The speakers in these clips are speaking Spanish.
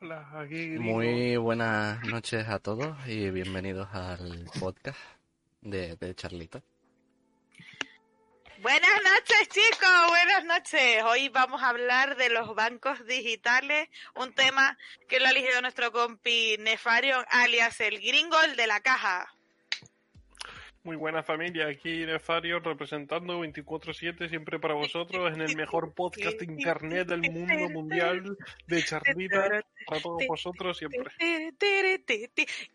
Hola, aquí Gringo. Muy buenas noches a todos y bienvenidos al podcast de, de Charlito. Buenas noches chicos, buenas noches. Hoy vamos a hablar de los bancos digitales, un tema que lo ha elegido nuestro compi Nefario, alias el gringo, el de la caja. Muy buena familia, aquí Nefario representando 24-7 siempre para vosotros en el mejor podcast de internet del mundo mundial de Charlita, para todos vosotros siempre.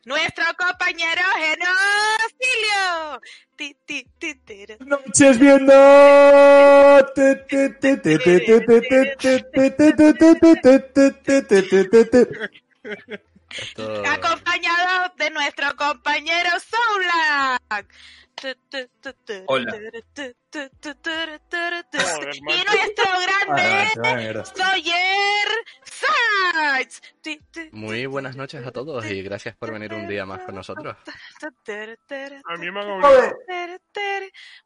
Nuestro compañero Genocilio. Noches viendo. Esto- Acompañado de nuestro compañero Soulak. Hola. Y nuestro grande Ah. Sawyer Sachs. Muy buenas noches a todos y gracias por venir un día más con nosotros. A mí me.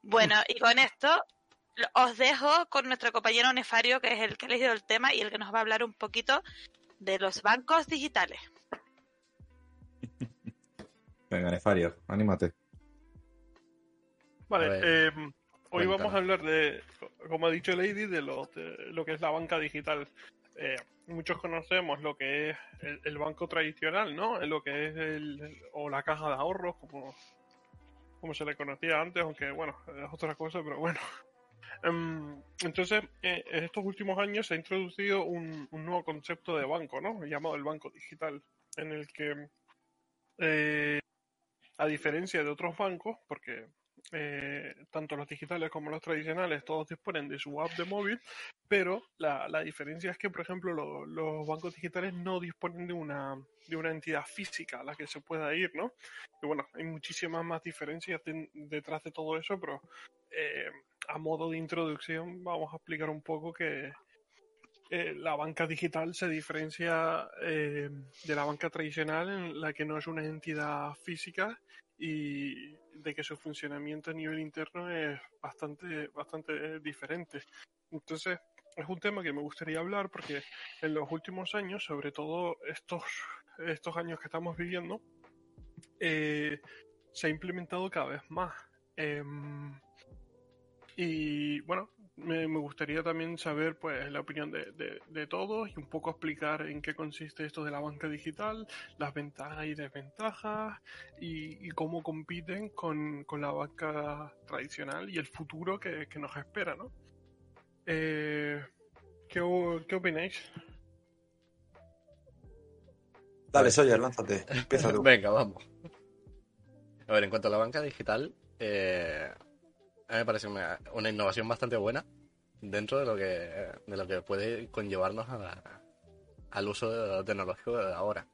Bueno, y con esto os dejo con nuestro compañero Nefario, que es el que ha elegido el tema y el que nos va a hablar un poquito de los bancos digitales. Venga, Nefario, anímate. Vale, ver, eh, hoy cuéntame. vamos a hablar de, como ha dicho Lady, de lo, de lo que es la banca digital. Eh, muchos conocemos lo que es el, el banco tradicional, ¿no? Lo que es el, o la caja de ahorros, como, como se le conocía antes, aunque bueno, es otra cosa, pero bueno. Em, entonces, eh, en estos últimos años se ha introducido un, nuevo concepto de banco, ¿no? Llamado el banco digital, en el que, eh, a diferencia de otros bancos, porque eh, tanto los digitales como los tradicionales, todos disponen de su app de móvil, pero la, la diferencia es que, por ejemplo, lo- los bancos digitales no disponen de una, de una entidad física a la que se pueda ir, ¿no? Y bueno, hay muchísimas más diferencias de- detrás de todo eso, pero eh, a modo de introducción vamos a explicar un poco que eh, la banca digital se diferencia eh, de la banca tradicional en la que no es una entidad física y de que su funcionamiento a nivel interno es bastante, bastante diferente. Entonces, es un tema que me gustaría hablar porque en los últimos años, sobre todo estos, estos años que estamos viviendo, eh, se ha implementado cada vez más. Em, y bueno, me, me gustaría también saber pues la opinión de, de- de todos y un poco explicar en qué consiste esto de la banca digital, las ventajas y desventajas y, y cómo compiten con, con la banca tradicional y el futuro que, que nos espera, ¿no? Eh, ¿qué, ¿Qué opináis? Dale, Sawyer, lánzate. Empieza tú. Venga, vamos. A ver, en cuanto a la banca digital, eh, a mí me parece una, una innovación bastante buena dentro de lo que, de lo que puede conllevarnos a la- al uso tecnológico de ahora.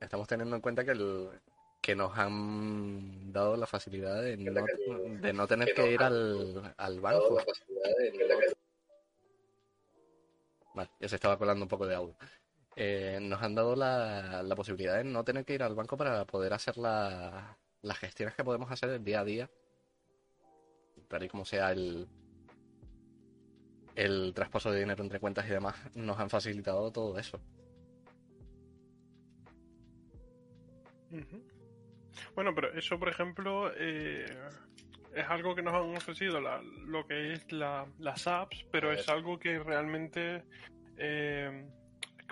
Estamos teniendo en cuenta que, el, que nos han dado la facilidad de no, de no tener que ir al, al banco. Vale, ya se estaba colando un poco de audio. Eh, nos han dado la, la posibilidad de no tener que ir al banco para poder hacer la- las gestiones que podemos hacer el día a día, tal y como sea el, el traspaso de dinero entre cuentas y demás, nos han facilitado todo eso. Bueno, pero eso, por ejemplo, eh, es algo que nos han ofrecido la- lo que es la- las apps, pero es algo que realmente eh,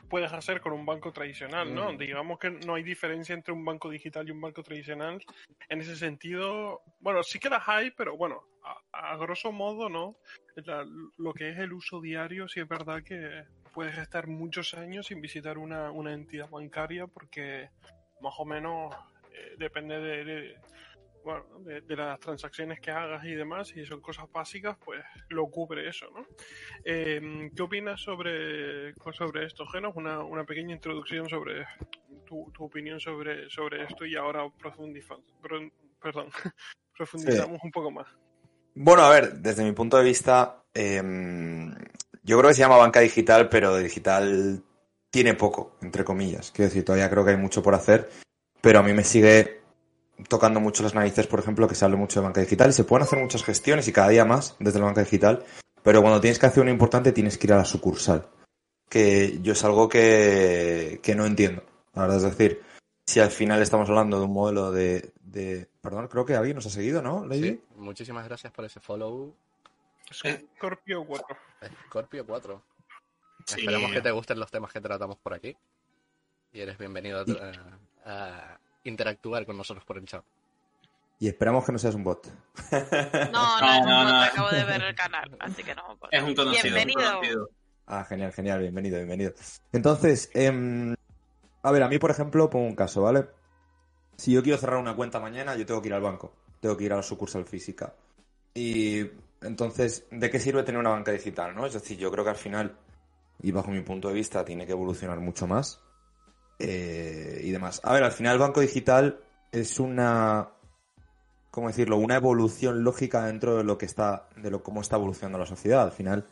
puedes hacer con un banco tradicional, ¿no? Mm. Digamos que no hay diferencia entre un banco digital y un banco tradicional. En ese sentido, bueno, sí que las hay, pero bueno, a, a grosso modo, ¿no? La- lo que es el uso diario, sí es verdad que puedes estar muchos años sin visitar una, una entidad bancaria porque más o menos eh, depende de, de- bueno, de, de las transacciones que hagas y demás, y son cosas básicas, pues lo cubre eso, ¿no? Eh, ¿Qué opinas sobre, sobre esto, Genos? Una, una pequeña introducción sobre tu, tu opinión sobre, sobre esto y ahora profundizamos, perdón, profundizamos un poco más. Bueno, a ver, desde mi punto de vista, em, yo creo que se llama banca digital, pero de digital tiene poco, entre comillas. Quiero decir, todavía creo que hay mucho por hacer, pero a mí me sigue tocando mucho las narices, por ejemplo, que se hable mucho de banca digital y se pueden hacer muchas gestiones y cada día más desde la banca digital, pero cuando tienes que hacer una importante tienes que ir a la sucursal. que yo es algo que, que no entiendo. La verdad es decir, si al final estamos hablando de un modelo de, de... Perdón, creo que alguien nos ha seguido, ¿no, Lady? Sí, muchísimas gracias por ese follow. Scorpio 4. Scorpio 4. Sí. Esperamos que te gusten los temas que tratamos por aquí. Y eres bienvenido a, a interactuar con nosotros por el chat. Y esperamos que no seas un bot. No, no, No, es un no, bot, no. acabo de ver el canal, así que no. Es un conocido. un Bienvenido. conocido. Ah, genial, genial, bienvenido, bienvenido. Entonces, em, a ver, a mí, por ejemplo, pongo un caso, ¿vale? Si yo quiero cerrar una cuenta mañana, yo tengo que ir al banco, tengo que ir a la sucursal física. Y entonces, ¿de qué sirve tener una banca digital, no? Es decir, yo creo que al final, y bajo mi punto de vista, tiene que evolucionar mucho más eh, y demás. A ver, al final el banco digital es una, ¿cómo decirlo? Una evolución lógica dentro de lo que está, de lo cómo está evolucionando la sociedad. Al final,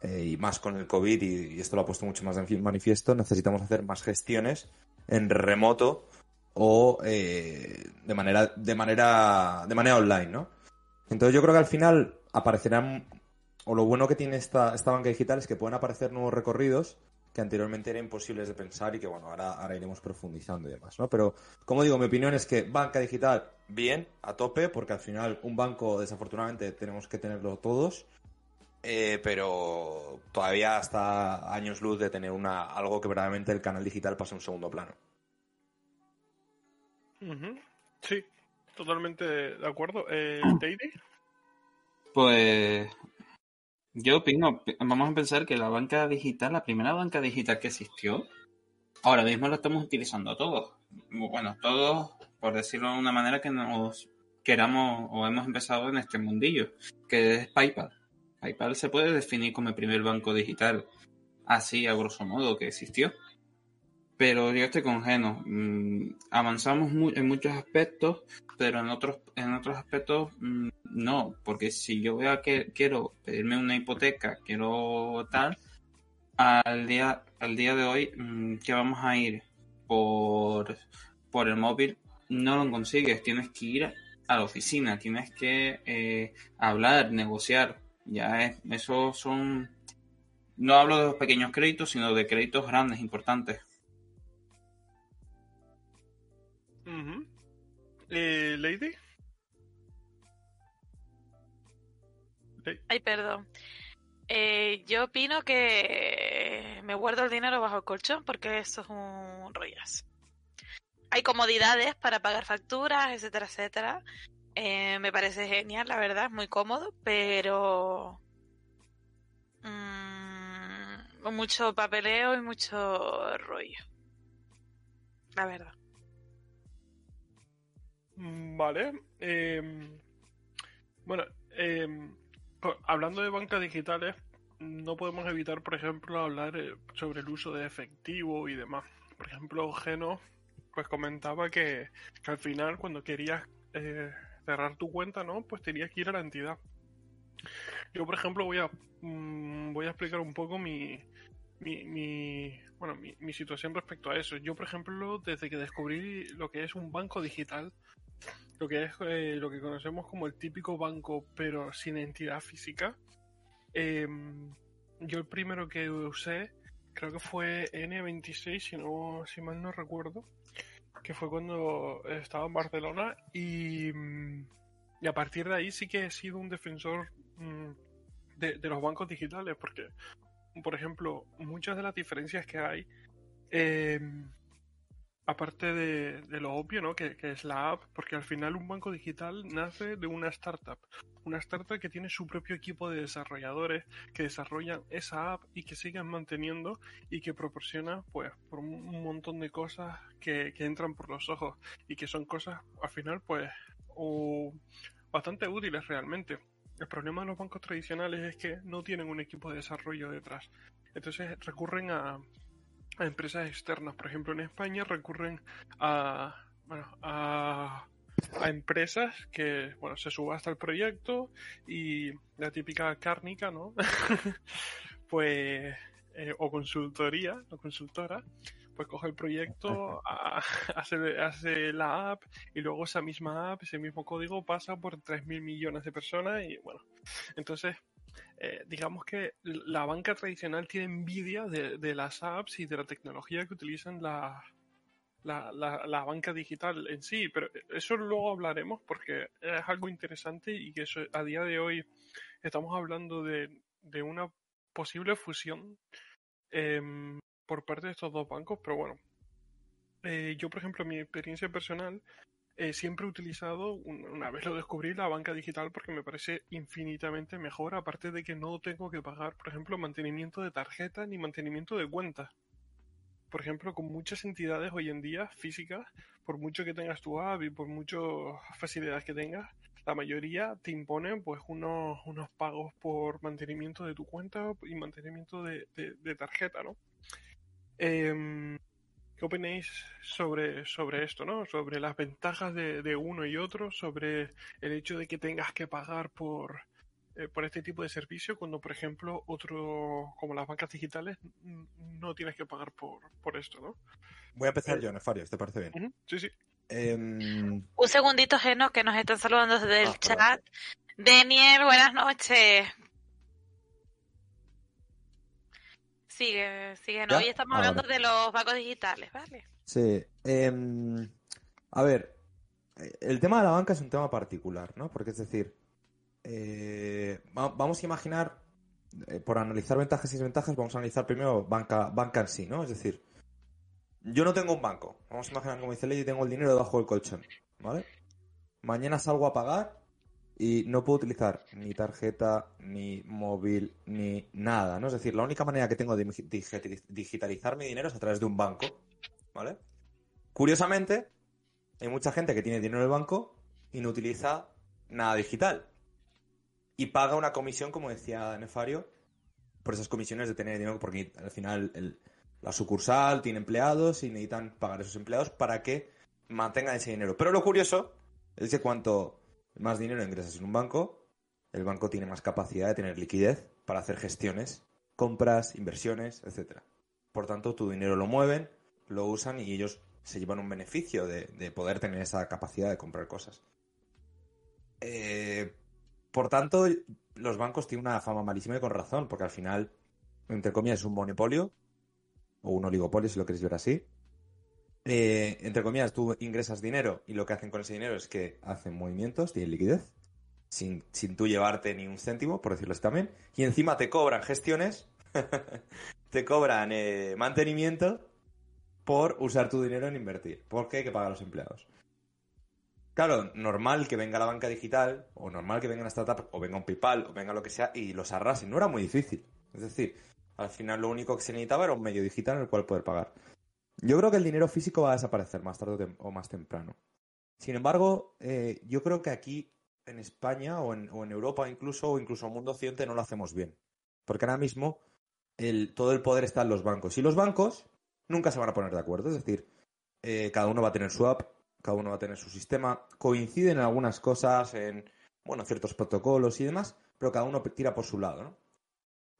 eh, y más con el COVID, y, y esto lo ha puesto mucho más en manifiesto, necesitamos hacer más gestiones en remoto o eh, de manera de manera de manera online, ¿no? Entonces yo creo que al final aparecerán o lo bueno que tiene esta, esta banca digital es que pueden aparecer nuevos recorridos que anteriormente eran imposibles de pensar y que bueno, ahora, iremos profundizando y demás, ¿no? Pero como digo, mi opinión es que banca digital bien, a tope, porque al final un banco desafortunadamente tenemos que tenerlo todos eh, pero todavía está años luz de tener una algo que verdaderamente el canal digital pase a un segundo plano. Sí, totalmente de acuerdo. Eh, Lady, Pues yo opino, vamos a pensar que la banca digital, la primera banca digital que existió, ahora mismo la estamos utilizando todos. Bueno, todos, por decirlo de una manera que nos queramos o hemos empezado en este mundillo, que es PayPal. PayPal se puede definir como el primer banco digital, así a grosso modo que existió. Pero yo estoy con Geno. Mm, avanzamos mu- en muchos aspectos, pero en otros, en otros aspectos mm, no. Porque si yo vea que quiero pedirme una hipoteca, quiero tal, al día, al día de hoy, mm, que vamos a ir por, por el móvil, no lo consigues. Tienes que ir a la oficina, tienes que eh, hablar, negociar. Ya es, eso son. No hablo de los pequeños créditos, sino de créditos grandes, importantes. Ujú. Eh, Lady. Ay, perdón. Eh, yo opino que me guardo el dinero bajo el colchón porque eso es un rollazo. Hay comodidades para pagar facturas, etcétera, etcétera. Eh, me parece genial, la verdad, es muy cómodo, pero mm, mucho papeleo y mucho rollo. La verdad. Mm, Vale. eh, bueno, co- hablando de bancas digitales, no podemos evitar, por ejemplo, hablar eh, sobre el uso de efectivo y demás. Por ejemplo, Geno pues comentaba que, al final cuando querías eh, cerrar tu cuenta, ¿no? Pues tenías que ir a la entidad. Yo, por ejemplo, voy a mm, voy a explicar un poco mi, mi, mi- bueno, mi situación respecto a eso. Yo, por ejemplo, desde que descubrí lo que es un banco digital, lo que es eh, lo que conocemos como el típico banco, pero sin entidad física, eh, yo el primero que usé, creo que fue N26, si no, si mal no recuerdo, que fue cuando estaba en Barcelona y, mm, a partir de ahí sí que he sido un defensor mm, de, los bancos digitales, porque, por ejemplo, muchas de las diferencias que hay, eh, aparte de, lo obvio, ¿no? Que, es la app, porque al final un banco digital nace de una startup, una startup que tiene su propio equipo de desarrolladores que desarrollan esa app y que siguen manteniendo y que proporciona, pues, por un montón de cosas que, entran por los ojos y que son cosas, al final, pues, bastante útiles realmente. El problema de los bancos tradicionales es que no tienen un equipo de desarrollo detrás. Entonces recurren a, a empresas externas. Por ejemplo, en España recurren a, bueno, a, a empresas que bueno, se subasta el proyecto y la típica cárnica, ¿no? pues, eh, o consultoría, o consultora, pues coge el proyecto, hace, hace la app y luego esa misma app, ese mismo código pasa por 3.000 millones de personas y bueno, entonces eh, digamos que la banca tradicional tiene envidia de, las apps y de la tecnología que utilizan la, la, banca digital en sí, pero eso luego hablaremos porque es algo interesante y que a día de hoy estamos hablando de, una posible fusión em, por parte de estos dos bancos, pero bueno, eh, yo por ejemplo, mi experiencia personal, eh, siempre he utilizado, una vez lo descubrí, la banca digital porque me parece infinitamente mejor, aparte de que no tengo que pagar, por ejemplo, mantenimiento de tarjeta ni mantenimiento de cuenta. Por ejemplo, con muchas entidades hoy en día físicas, por mucho que tengas tu app y por muchas facilidades que tengas, la mayoría te imponen pues unos, unos pagos por mantenimiento de tu cuenta y mantenimiento de, de tarjeta, ¿no? Eh, ¿Qué opináis sobre, sobre esto, ¿no? Sobre las ventajas de, uno y otro, sobre el hecho de que tengas que pagar por, eh, por este tipo de servicio, cuando, por ejemplo, otro, como las bancas digitales, no tienes que pagar por, por esto, ¿no? Voy a empezar eh, yo, Nefario, ¿te parece bien? Sí, sí. Em, Un segundito, Geno, que nos están saludando desde el ah, chat. Daniel, buenas noches. Sigue, sigue. Hoy estamos ah, hablando de los bancos digitales, ¿vale? Sí. Em, a ver, el tema de la banca es un tema particular, ¿no? Porque es decir, eh, vamos a imaginar, eh, por analizar ventajas y desventajas, vamos a analizar primero banca, banca en sí, ¿no? Es decir, yo no tengo un banco. Vamos a imaginar, como dice Ley, tengo el dinero debajo del colchón, ¿vale? Mañana salgo a pagar y no puedo utilizar ni tarjeta, ni móvil, ni nada, ¿no? Es decir, la única manera que tengo de digitalizar mi dinero es a través de un banco, ¿vale? Curiosamente, hay mucha gente que tiene dinero en el banco y no utiliza nada digital. Y paga una comisión, como decía Nefario, por esas comisiones de tener dinero, porque al final la sucursal tiene empleados y necesitan pagar a esos empleados para que mantengan ese dinero. Pero lo curioso es que cuanto más dinero ingresas en un banco, el banco tiene más capacidad de tener liquidez para hacer gestiones, compras, inversiones, etcétera. Por tanto, tu dinero lo mueven, lo usan y ellos se llevan un beneficio de, poder tener esa capacidad de comprar cosas. Eh, por tanto, los bancos tienen una fama malísima y con razón, porque al final, entre comillas, es un monopolio o un oligopolio, si lo queréis ver así. Eh, entre comillas, tú ingresas dinero y lo que hacen con ese dinero es que hacen movimientos, tienen liquidez, sin, sin tú llevarte ni un céntimo, por decirlo así también, y encima te cobran gestiones, te cobran eh, mantenimiento por usar tu dinero en invertir, porque hay que pagar a los empleados. Claro, normal que venga la banca digital, o normal que venga una startup, o venga un PayPal, o venga lo que sea, y los arrasen. No era muy difícil. Es decir, al final lo único que se necesitaba era un medio digital en el cual poder pagar. Yo creo que el dinero físico va a desaparecer más tarde o más temprano. Sin embargo, eh, yo creo que aquí en España o en, Europa incluso, o incluso en el mundo occidente no lo hacemos bien. Porque ahora mismo todo el poder está en los bancos. Y los bancos nunca se van a poner de acuerdo. Es decir, eh, cada uno va a tener su app, cada uno va a tener su sistema. Coinciden en algunas cosas, en bueno, ciertos protocolos y demás, pero cada uno tira por su lado. ¿no?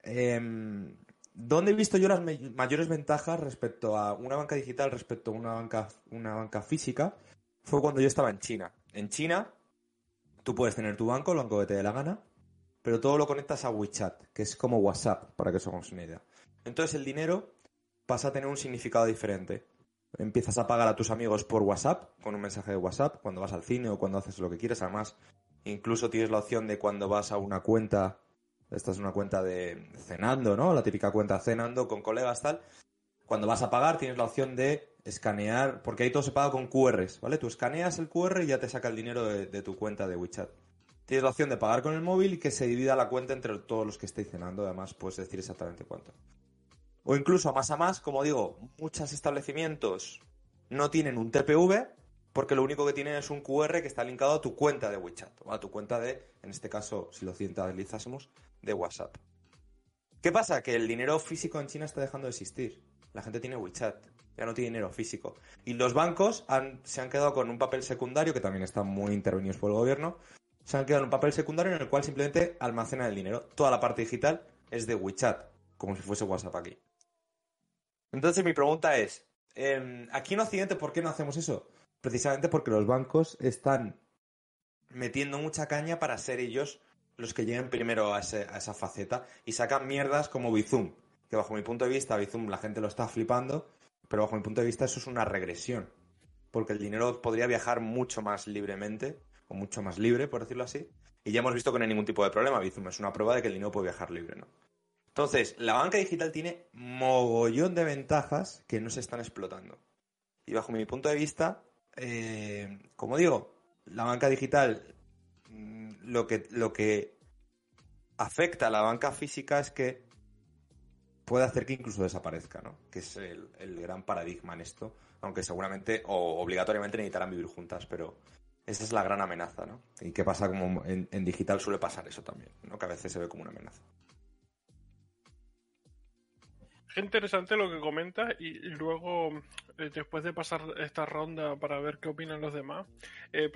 Em, ¿Dónde he visto yo las mayores ventajas respecto a una banca digital, respecto a una banca, una banca física? Fue cuando yo estaba en China. En China, tú puedes tener tu banco, lo banco que te dé la gana, pero todo lo conectas a WeChat, que es como WhatsApp, para que os hagamos una idea. Entonces el dinero pasa a tener un significado diferente. Empiezas a pagar a tus amigos por WhatsApp, con un mensaje de WhatsApp, cuando vas al cine o cuando haces lo que quieres. Además, incluso tienes la opción de cuando vas a una cuenta esta es una cuenta de cenando, ¿no? La típica cuenta cenando con colegas, tal. Cuando vas a pagar tienes la opción de escanear, porque ahí todo se paga con QRs, ¿vale? Tú escaneas el QR y ya te saca el dinero de, tu cuenta de WeChat. Tienes la opción de pagar con el móvil y que se divida la cuenta entre todos los que estéis cenando, además puedes decir exactamente cuánto. O incluso a más a más, como digo, muchos establecimientos no tienen un TPV, porque lo único que tienen es un QR que está linkado a tu cuenta de WeChat, o a tu cuenta de, en este caso, si lo centralizásemos, de WhatsApp. ¿Qué pasa? Que el dinero físico en China está dejando de existir. La gente tiene WeChat, ya no tiene dinero físico. Y los bancos se han quedado con un papel secundario, que también están muy intervenidos por el gobierno, se han quedado en un papel secundario en el cual simplemente almacenan el dinero. Toda la parte digital es de WeChat, como si fuese WhatsApp aquí. Entonces mi pregunta es, em, aquí en Occidente, ¿por qué no hacemos eso? Precisamente porque los bancos están metiendo mucha caña para ser ellos los que lleguen primero a, ese- a esa faceta y sacan mierdas como Bizum, que bajo mi punto de vista Bizum la gente lo está flipando, pero bajo mi punto de vista eso es una regresión, porque el dinero podría viajar mucho más libremente, o mucho más libre, por decirlo así, y ya hemos visto que no hay ningún tipo de problema, Bizum es una prueba de que el dinero puede viajar libre, ¿no? Entonces, la banca digital tiene mogollón de ventajas que no se están explotando. Y bajo mi punto de vista, eh, como digo, la banca digital lo que, lo que afecta a la banca física es que puede hacer que incluso desaparezca, ¿no? Que es el, gran paradigma en esto, aunque seguramente o obligatoriamente necesitarán vivir juntas, pero esa es la gran amenaza, ¿no? Y qué pasa como en, en digital suele pasar eso también, ¿no? Que a veces se ve como una amenaza. Es interesante lo que comentas y, luego, eh, después de pasar esta ronda para ver qué opinan los demás, eh,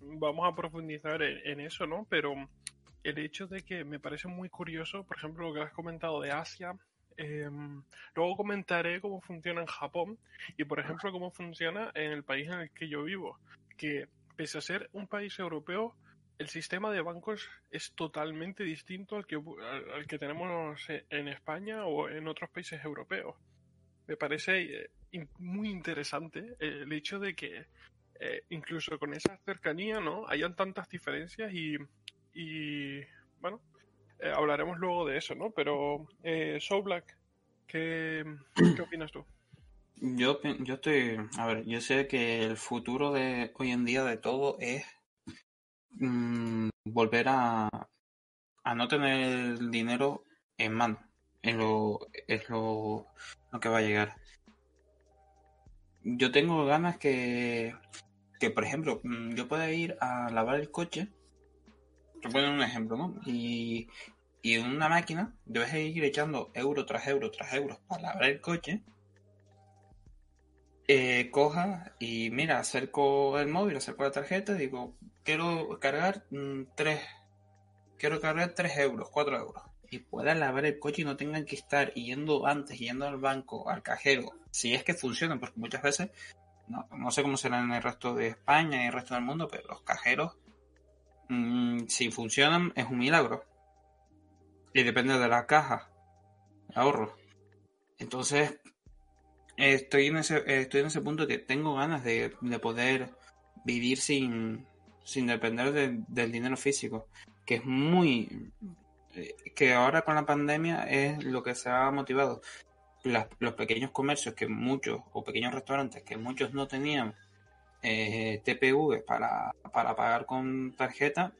vamos a profundizar en, eso, ¿no? Pero el hecho de que me parece muy curioso, por ejemplo, lo que has comentado de Asia, eh, luego comentaré cómo funciona en Japón y, por ejemplo, cómo funciona en el país en el que yo vivo, que pese a ser un país europeo, el sistema de bancos es totalmente distinto al que, al, al que tenemos en España o en otros países europeos. Me parece eh, muy interesante eh, el hecho de que eh, incluso con esa cercanía no hayan tantas diferencias y, y bueno, eh, hablaremos luego de eso, ¿no? Pero, eh, So Black, ¿qué, ¿qué opinas tú? Yo, yo estoy, a ver, yo sé que el futuro de hoy en día de todo es mm, volver a, a no tener el dinero en mano. Es lo, es lo, lo que va a llegar. Yo tengo ganas que, que, por ejemplo, mm, yo pueda ir a lavar el coche. Te poner un ejemplo, ¿no? Y, y en una máquina debes ir echando euro tras euro tras euro para lavar el coche eh, coja y mira, acerco el móvil, acerco la tarjeta digo, quiero cargar mm, tres, quiero cargar tres euros, cuatro euros. Y pueda lavar el coche y no tengan que estar yendo antes, yendo al banco, al cajero, si es que funcionan, porque muchas veces, no, no sé cómo será en el resto de España y el resto del mundo, pero los cajeros, mm, si funcionan, es un milagro. Y depende de la caja, de ahorro. Entonces, Estoy en ese, estoy en ese punto que tengo ganas de, de poder vivir sin, sin depender de- del dinero físico, que es muy... eh, que ahora con la pandemia es lo que se ha motivado. Los pequeños comercios que muchos, o pequeños restaurantes que muchos no tenían eh, TPV para, para pagar con tarjeta,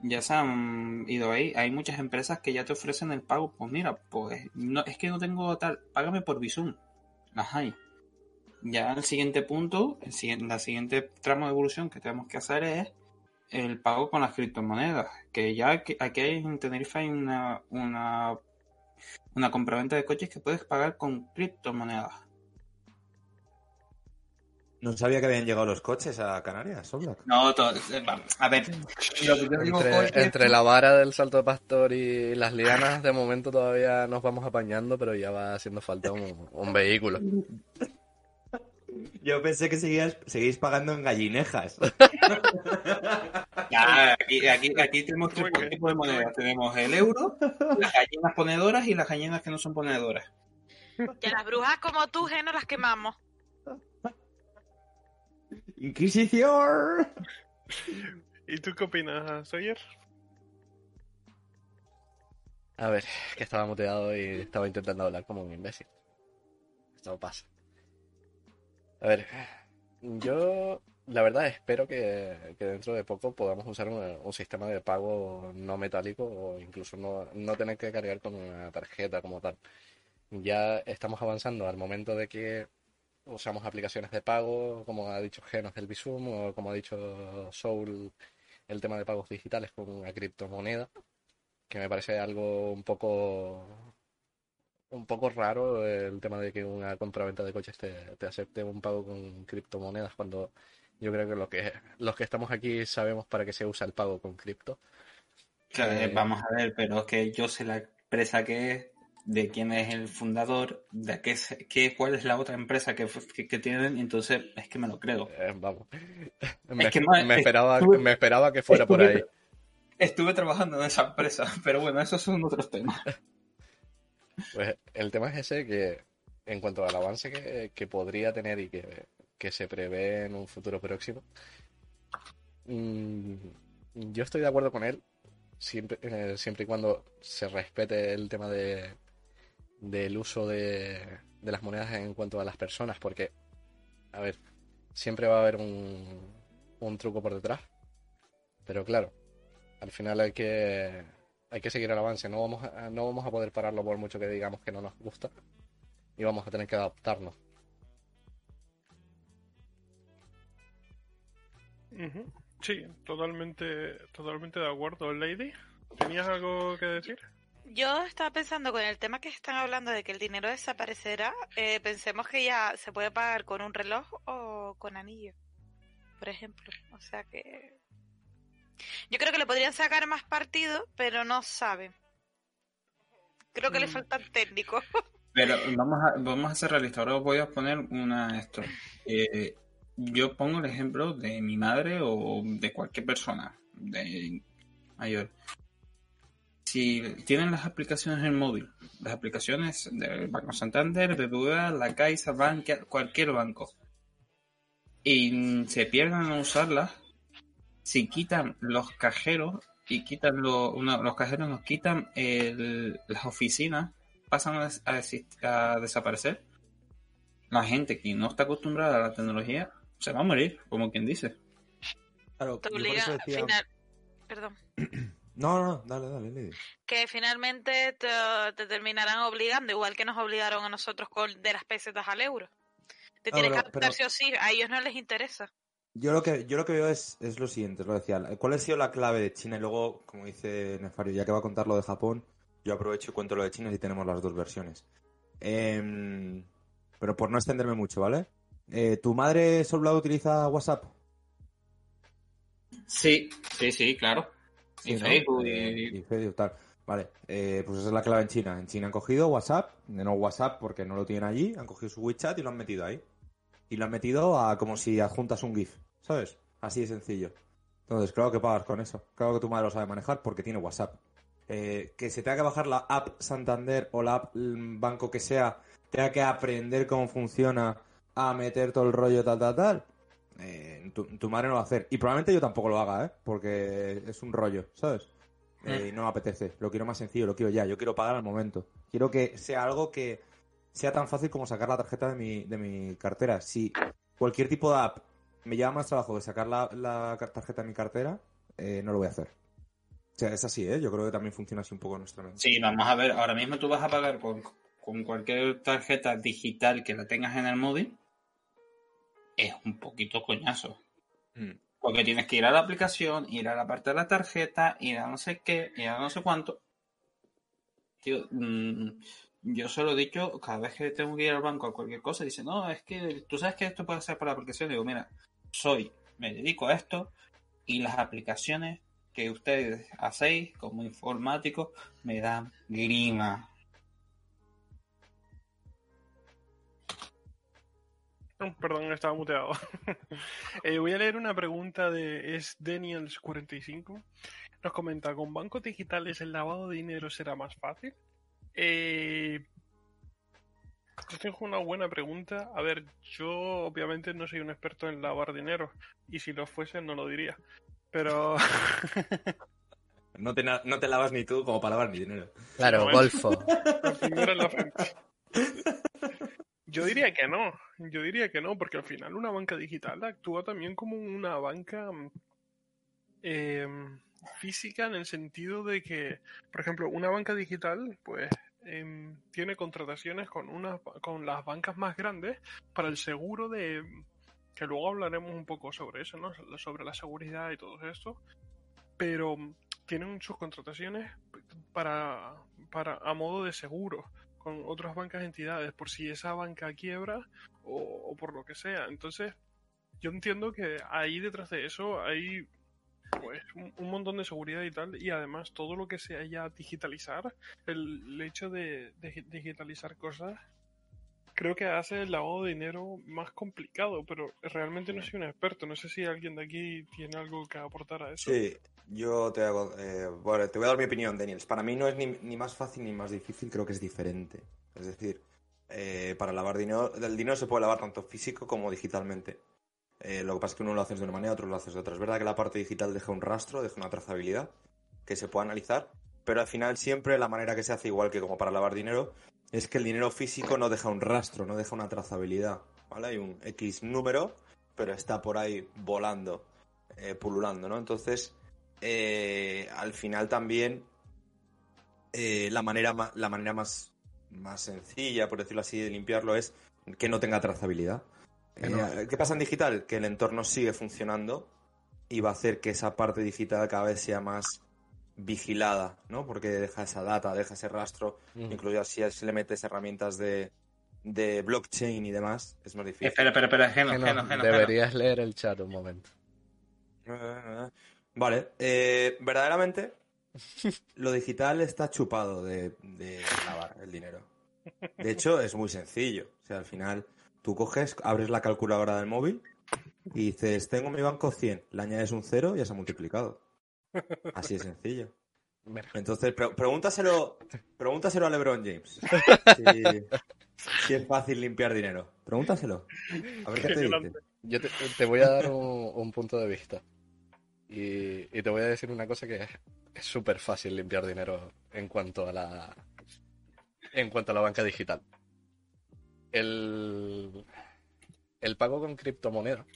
ya se han ido ahí. Hay muchas empresas que ya te ofrecen el pago. Pues mira, pues no, es que no tengo tal, págame por Bizum. Las hay. Ya el siguiente punto, el siguiente, la siguiente tramo de evolución que tenemos que hacer es el pago con las criptomonedas. Que ya aquí, aquí en Tenerife hay una, una, una compraventa de coches que puedes pagar con criptomonedas. No sabía que habían llegado los coches a Canarias, Oblak. No, todo, eh, a ver, lo que yo digo coche- Entre, entre la vara del salto de pastor y las lianas, de momento todavía nos vamos apañando, pero ya va haciendo falta un, un vehículo. Yo pensé que seguías, seguís pagando en gallinejas. Ya, aquí, aquí, aquí tenemos tres tipos de monedas. Tenemos el euro, las gallinas ponedoras y las gallinas que no son ponedoras. Y a las brujas como tú, Geno, las quemamos. ¡Inquisición! ¿Y tú qué opinas, Sawyer? A ver, que estaba muteado y estaba intentando hablar como un imbécil. Esto pasa. A ver, yo la verdad espero que, que dentro de poco podamos usar un, sistema de pago no metálico o incluso no, no tener que cargar con una tarjeta como tal. Ya estamos avanzando al momento de que usamos aplicaciones de pago, como ha dicho Genos del Bizum, o como ha dicho Soul, el tema de pagos digitales con una criptomoneda, que me parece algo un poco un poco raro el tema de que una compraventa de coches te, te acepte un pago con criptomonedas cuando yo creo que, lo que los que estamos aquí sabemos para qué se usa el pago con cripto. Eh, Eh, vamos a ver, pero es que yo sé la empresa que es, de quién es el fundador, de qué, qué, cuál es la otra empresa que, que, que tienen, entonces es que me lo creo. Eh, vamos. Me, que no, me es- esperaba, estuve- me esperaba que fuera por ahí. estuve trabajando en esa empresa, pero bueno, esos son otros temas. Pues el tema es ese que, en cuanto al avance que, que podría tener y que, que, se prevé en un futuro próximo, mmm, yo estoy de acuerdo con él, siempre, eh, siempre y cuando se respete el tema de del uso de, de las monedas en cuanto a las personas, porque, a ver, siempre va a haber un, un truco por detrás, pero claro, al final hay que hay que seguir el avance. No vamos, a, no vamos a poder pararlo por mucho que digamos que no nos gusta. Y vamos a tener que adaptarnos. Sí, totalmente, totalmente de acuerdo. Lady, ¿tenías algo que decir? Yo estaba pensando con el tema que están hablando de que el dinero desaparecerá. Eh, pensemos que ya se puede pagar con un reloj o con anillo, por ejemplo. O sea que yo creo que le podrían sacar más partido, pero no saben. Creo que le mm. faltan técnicos. Pero vamos a, vamos a ser realistas. Ahora os voy a poner una esto. Eh, yo pongo el ejemplo de mi madre o de cualquier persona de mayor. Si tienen las aplicaciones en móvil, las aplicaciones del Banco Santander, BBVA, La Caixa, Bankia, cualquier banco, y se pierdan a usarlas, si quitan los cajeros y quitan los cajeros nos quitan las oficinas, pasan a, desaparecer. La gente que no está acostumbrada a la tecnología se va a morir, como quien dice. Claro, final... Perdón. No, no, dale, dale, Que finalmente te, terminarán obligando, igual que nos obligaron a nosotros con de las pesetas al euro. Te tienes que adaptar sí o sí, a ellos no les interesa. Yo lo que, yo lo que veo es, es lo siguiente, lo decía. ¿Cuál ha sido la clave de China? Y luego, como dice Nefario, ya que va a contar lo de Japón, yo aprovecho y cuento lo de China y tenemos las dos versiones. Em, pero por no extenderme mucho, ¿vale? Eh, ¿Tu madre Soldado utiliza WhatsApp? Sí, sí, sí, claro. y Facebook y... Facebook, tal. Vale, eh, pues esa es la clave en China. En China han cogido WhatsApp, no WhatsApp porque no lo tienen allí, han cogido su WeChat y lo han metido ahí. Y lo han metido a como si adjuntas un GIF. ¿Sabes? Así de sencillo. Entonces, claro que pagas con eso. Claro que tu madre lo sabe manejar porque tiene WhatsApp. Eh, que se tenga que bajar la app Santander o la app banco que sea, tenga que aprender cómo funciona a meter todo el rollo tal, tal, tal. Eh, tu, madre no lo va a hacer. Y probablemente yo tampoco lo haga, ¿eh? Porque es un rollo, ¿sabes? Eh, y no me apetece. Lo quiero más sencillo, lo quiero ya. Yo quiero pagar al momento. Quiero que sea algo que sea tan fácil como sacar la tarjeta de mi, de mi cartera. Si cualquier tipo de app me lleva más trabajo de sacar la, tarjeta de mi cartera, eh, no lo voy a hacer. O sea, es así, ¿eh? Yo creo que también funciona así un poco nuestra mente. Sí, vamos a ver, ahora mismo tú vas a pagar con, cualquier tarjeta digital que la tengas en el móvil, es un poquito coñazo. Mm. Porque tienes que ir a la aplicación, ir a la parte de la tarjeta, ir a no sé qué, ir a no sé cuánto. Tío, mm, yo se lo he dicho cada vez que tengo que ir al banco a cualquier cosa, dice, no, es que tú sabes que esto puede ser por la aplicación. Digo, mira, soy, me dedico a esto y las aplicaciones que ustedes hacéis como informáticos me dan grima. Perdón, estaba muteado. Eh, voy a leer una pregunta de es Daniels45. Nos comenta, ¿con bancos digitales el lavado de dinero será más fácil? Eh, yo tengo una buena pregunta. A ver, yo obviamente no soy un experto en lavar dinero y si lo fuese no lo diría. Pero... no, te, no te lavas ni tú como para lavar mi dinero. Claro, golfo. Yo diría que no, yo diría que no, porque al final una banca digital actúa también como una banca eh, física en el sentido de que, por ejemplo, una banca digital, pues Em, tiene contrataciones con, una, con las bancas más grandes para el seguro de... que luego hablaremos un poco sobre eso, ¿no? Sobre la seguridad y todo esto. Pero tienen sus contrataciones para, para a modo de seguro con otras bancas entidades por si esa banca quiebra o por lo que sea. Entonces, yo entiendo que ahí detrás de eso hay pues un, montón de seguridad y tal, y además todo lo que sea ya digitalizar, el, hecho de, digitalizar cosas, creo que hace el lavado de dinero más complicado, pero realmente no soy un experto. No sé si alguien de aquí tiene algo que aportar a eso. Sí, yo te hago, eh, bueno, te voy a dar mi opinión, Daniels. Para mí no es ni, ni más fácil ni más difícil, creo que es diferente. Es decir, eh, para lavar dinero, el dinero se puede lavar tanto físico como digitalmente. Eh, lo que pasa es que uno lo haces de una manera, otro lo haces de otra. Es verdad que la parte digital deja un rastro, deja una trazabilidad que se puede analizar, pero al final siempre la manera que se hace igual que como para lavar dinero es que el dinero físico no deja un rastro, no deja una trazabilidad. ¿vale? Hay un X número, pero está por ahí volando, eh, pululando, ¿no? Entonces, eh, al final también la manera, ma- la manera más, más sencilla, por decirlo así, de limpiarlo es que no tenga trazabilidad. Eh, ¿Qué pasa en digital? Que el entorno sigue funcionando y va a hacer que esa parte digital cada vez sea más vigilada, ¿no? Porque deja esa data, deja ese rastro, Mm. incluso si si le metes herramientas de, de blockchain y demás, es más difícil. Espera, espera, espera, Geno, Geno, Geno, Geno, Geno. deberías leer el chat un momento. Vale, eh, verdaderamente lo digital está chupado de, de lavar el dinero. De hecho, es muy sencillo. O sea, al final tú coges, abres la calculadora del móvil y dices, tengo en mi banco 100, le añades un cero y ya se ha multiplicado. Así de sencillo. Entonces, pre- pregúntaselo, pregúntaselo a LeBron James. Si, si es fácil limpiar dinero. Pregúntaselo. A ver qué te dice. Yo te, te voy a dar un, un punto de vista. Y, y te voy a decir una cosa que es- es súper fácil limpiar dinero en cuanto a la en cuanto a la banca digital. El, el pago con criptomonedas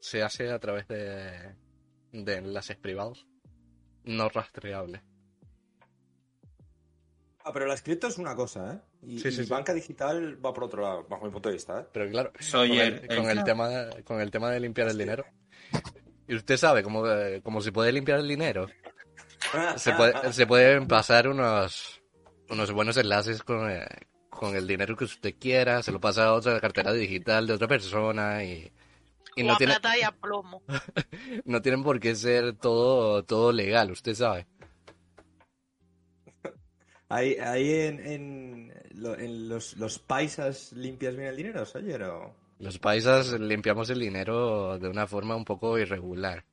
se hace a través de, de enlaces privados no rastreables. Ah, pero la cripto es una cosa, ¿eh? Y, Sí, sí, y sí. banca digital va por otro lado, bajo mi punto de vista, ¿eh? Pero claro, Soy con, el- el, con el el- tema de, con el tema de limpiar el dinero. Y usted sabe cómo, eh, cómo se puede limpiar el dinero. Se, puede, se pueden pasar unos, unos buenos enlaces con, eh, con el dinero que usted quiera, se lo pasa a otra cartera digital de otra persona y, y o no, tiene, plata y a plomo. no tienen por qué ser todo, todo legal, usted sabe. Ahí, ahí en, en, lo- en los, los paisas limpias bien el dinero, oye, no. Los paisas limpiamos el dinero de una forma un poco irregular.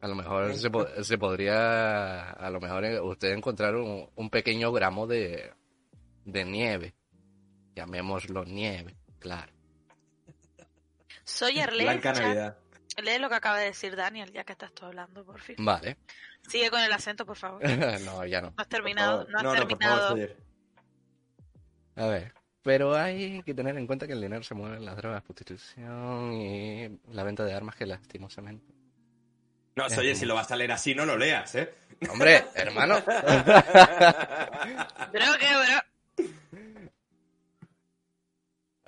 A lo mejor se, po- se podría, a lo mejor eh, usted encontrar un, un pequeño gramo de, de nieve. Llamémoslo nieve, claro. Soy Blanca. Navidad. lee lo que acaba de decir Daniel, ya que estás tú hablando, por fin. Vale. Sigue con el acento, por favor. no, ya no. No has terminado, no has no, por favor, terminado. Sawyer. A ver. Pero hay que tener en cuenta que el dinero se mueve en las drogas, prostitución y la venta de armas que lastimosamente. No, oye, si lo vas a leer así, no lo leas, ¿eh? Hombre, hermano. Pero que, bro.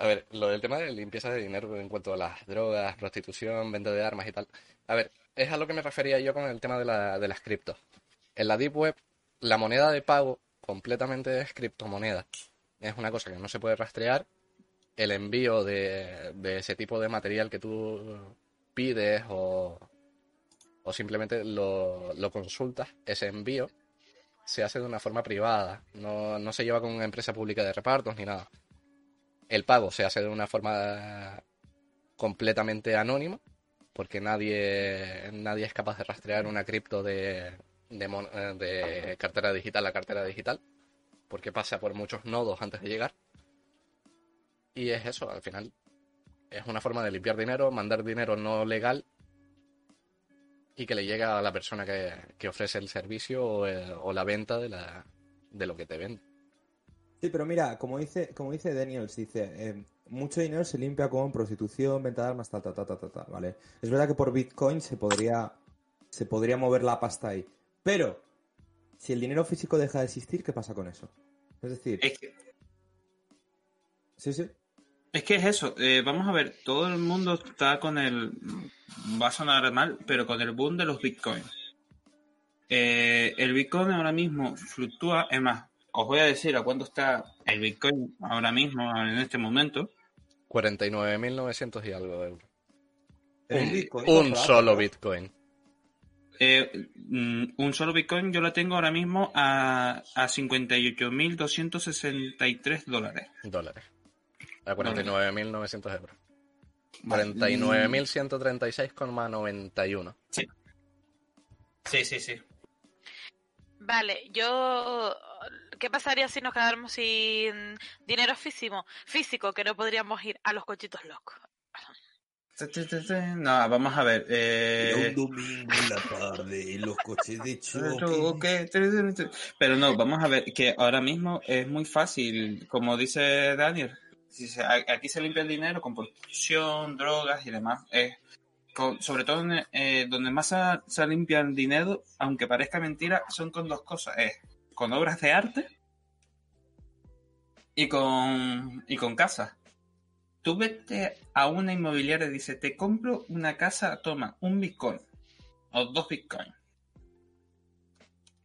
A ver, lo del tema de limpieza de dinero en cuanto a las drogas, prostitución, venta de armas y tal. A ver, es a lo que me refería yo con el tema de, la, de las criptos. En la Deep Web, la moneda de pago completamente es criptomoneda. Es una cosa que no se puede rastrear. El envío de, de ese tipo de material que tú pides o, o simplemente lo, lo consultas, ese envío se hace de una forma privada. No, no se lleva con una empresa pública de repartos ni nada el pago se hace de una forma completamente anónima, porque nadie, nadie es capaz de rastrear una cripto de, eh, de cartera digital a cartera digital, porque pasa por muchos nodos antes de llegar. Y es eso, al final. Es una forma de limpiar dinero, mandar dinero no legal y que le llegue a la persona que, que ofrece el servicio o, eh, o la venta de, la, de lo que te vende. Sí, pero mira, como dice, como dice Daniels, dice, eh, mucho dinero se limpia con prostitución, venta de armas, tal, tal, tal, tal, tal, tal, ¿vale? Es verdad que por Bitcoin se podría, se podría mover la pasta ahí. Pero, si el dinero físico deja de existir, ¿qué pasa con eso? Es decir, Es que, sí, sí. es que es eso. eh, vamos a ver, todo el mundo está con el. Va a sonar mal, pero con el boom de los bitcoins. Eh, el bitcoin ahora mismo fluctúa. Es más, os voy a decir a cuánto está el bitcoin ahora mismo, en este momento. 49.900 y algo de euros. Un, Bitcoin, un solo ¿no? Bitcoin. Eh, mm, un solo Bitcoin yo lo tengo ahora mismo a, a 58.263 dólares. Dólares. A 49.900 euros. 49.136,91. Sí. Sí, sí, sí. Vale, yo... ¿Qué pasaría si nos quedáramos sin dinero físico? Físico, que no podríamos ir a los cochitos locos. No, vamos a ver. Eh... Un domingo en la tarde, los coches de choque. Pero no, vamos a ver que ahora mismo es muy fácil, como dice Daniel. Aquí se limpia el dinero con prostitución, drogas y demás. Sobre todo eh, donde más se, limpia el dinero, aunque parezca mentira, son con dos cosas. Es con obras de arte y con, y con casas tú vete a una inmobiliaria y dice, te compro una casa, toma un Bitcoin o dos Bitcoin.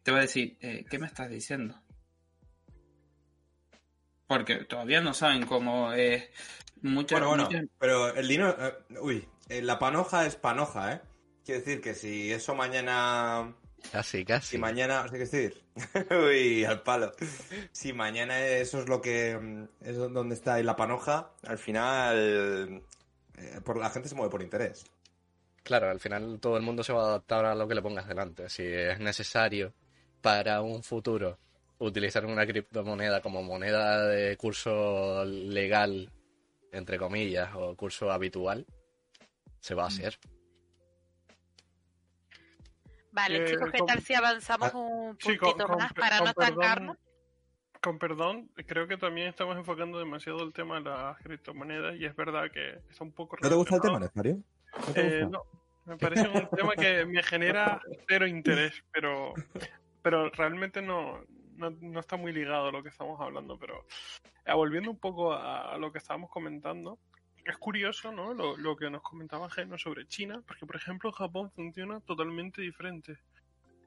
Te va a decir, eh, ¿qué me estás diciendo? Porque todavía no saben cómo es. Muchas, bueno, bueno, pero el dinero. Eh, uy, eh, la panoja es panoja, ¿eh? Quiere decir que si eso mañana Casi, casi. Si mañana, ¿qué decir? Uy, al palo. Si mañana eso es lo que mm, es donde está en la panoja, al final eh, por la gente se mueve por interés. Claro, al final todo el mundo se va a adaptar a lo que le pongas delante. Si es necesario para un futuro utilizar una criptomoneda como moneda de curso legal, entre comillas, o curso habitual, se va a hacer. Vale, eh, chicos, ¿qué tal si avanzamos ah, un poquito más para no estancarnos? Con perdón, creo que también estamos enfocando demasiado el tema de las criptomonedas y es verdad que está un poco... ¿No te gusta el tema, Nefario? Eh, ¿No, me parece un tema que me genera cero interés, pero, pero realmente no, no, está muy ligado a lo que estamos hablando. Pero eh, volviendo un poco a, lo que estábamos comentando, es curioso, ¿no? Lo, que nos comentaba Geno sobre China, porque por ejemplo Japón funciona totalmente diferente.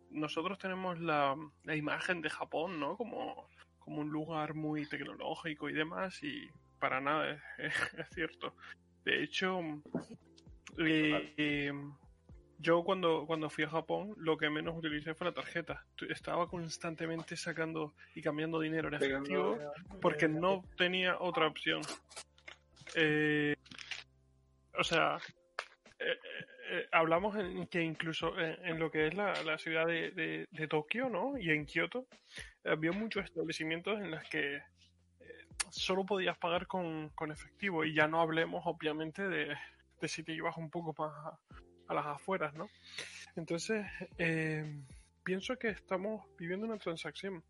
Nosotros tenemos la, imagen de Japón, ¿no? Como, como un lugar muy tecnológico y demás, y para nada es, cierto. De hecho, eh, yo cuando, cuando fui a Japón, lo que menos utilicé fue la tarjeta. Estaba constantemente sacando y cambiando dinero en efectivo porque no tenía otra opción. Eh, o sea, eh, eh, hablamos en que incluso en, lo que es la, ciudad de, Tokio, ¿no? Y en Kioto, había muchos establecimientos en los que solo podías pagar con, efectivo y ya no hablemos obviamente de, si te ibas un poco más a, las afueras, ¿no? Entonces, pienso que estamos viviendo una transacción.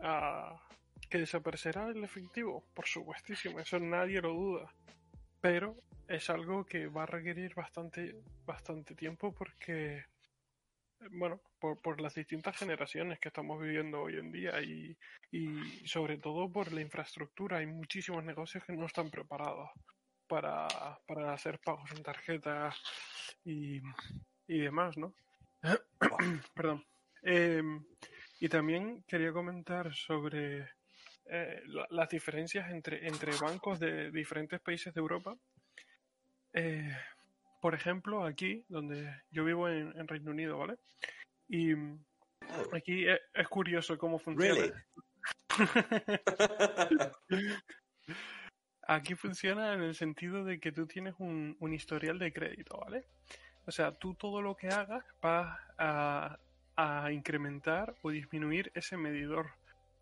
Uh, ¿Que desaparecerá el efectivo? Por supuestísimo, eso nadie lo duda. Pero es algo que va a requerir bastante, bastante tiempo porque, bueno, por, las distintas generaciones que estamos viviendo hoy en día y, sobre todo por la infraestructura. Hay muchísimos negocios que no están preparados para, hacer pagos en tarjeta y, demás, ¿no? Perdón. Em, y también quería comentar sobre eh, las diferencias entre, entre bancos de diferentes países de Europa. Eh, por ejemplo, aquí, donde yo vivo en, Reino Unido, ¿vale? Y aquí es, curioso cómo funciona. aquí funciona en el sentido de que tú tienes un, un, historial de crédito, ¿vale? O sea, tú todo lo que hagas va a, a incrementar o disminuir ese medidor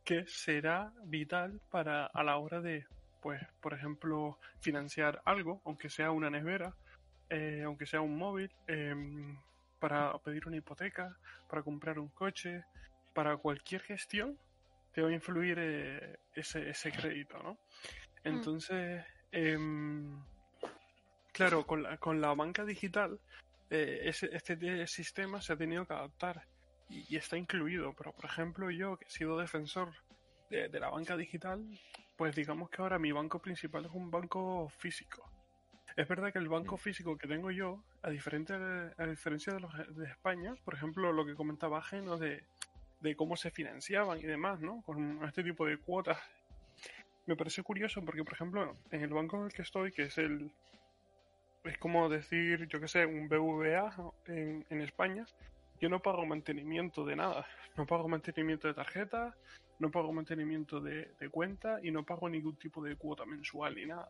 que será vital para a la hora de, pues, por ejemplo, financiar algo, aunque sea una nevera, eh, aunque sea un móvil, em, para pedir una hipoteca, para comprar un coche, para cualquier gestión, te va a influir eh, ese, ese crédito, ¿no? Mm. Entonces, em, claro, con la, con la banca digital, eh, ese, este sistema se ha tenido que adaptar y, está incluido. Pero, por ejemplo, yo que he sido defensor de, la banca digital, pues digamos que ahora mi banco principal es un banco físico. Es verdad que el banco físico que tengo yo, a, diferente, a diferencia de los de España, por ejemplo, lo que comentaba Geno de, de cómo se financiaban y demás, ¿no? Con este tipo de cuotas. Me parece curioso porque, por ejemplo, en el banco en el que estoy, que es el. Es como decir, yo qué sé, un BVA en, en España, yo no pago mantenimiento de nada. No pago mantenimiento de tarjeta, no pago mantenimiento de, cuenta y no pago ningún tipo de cuota mensual ni nada.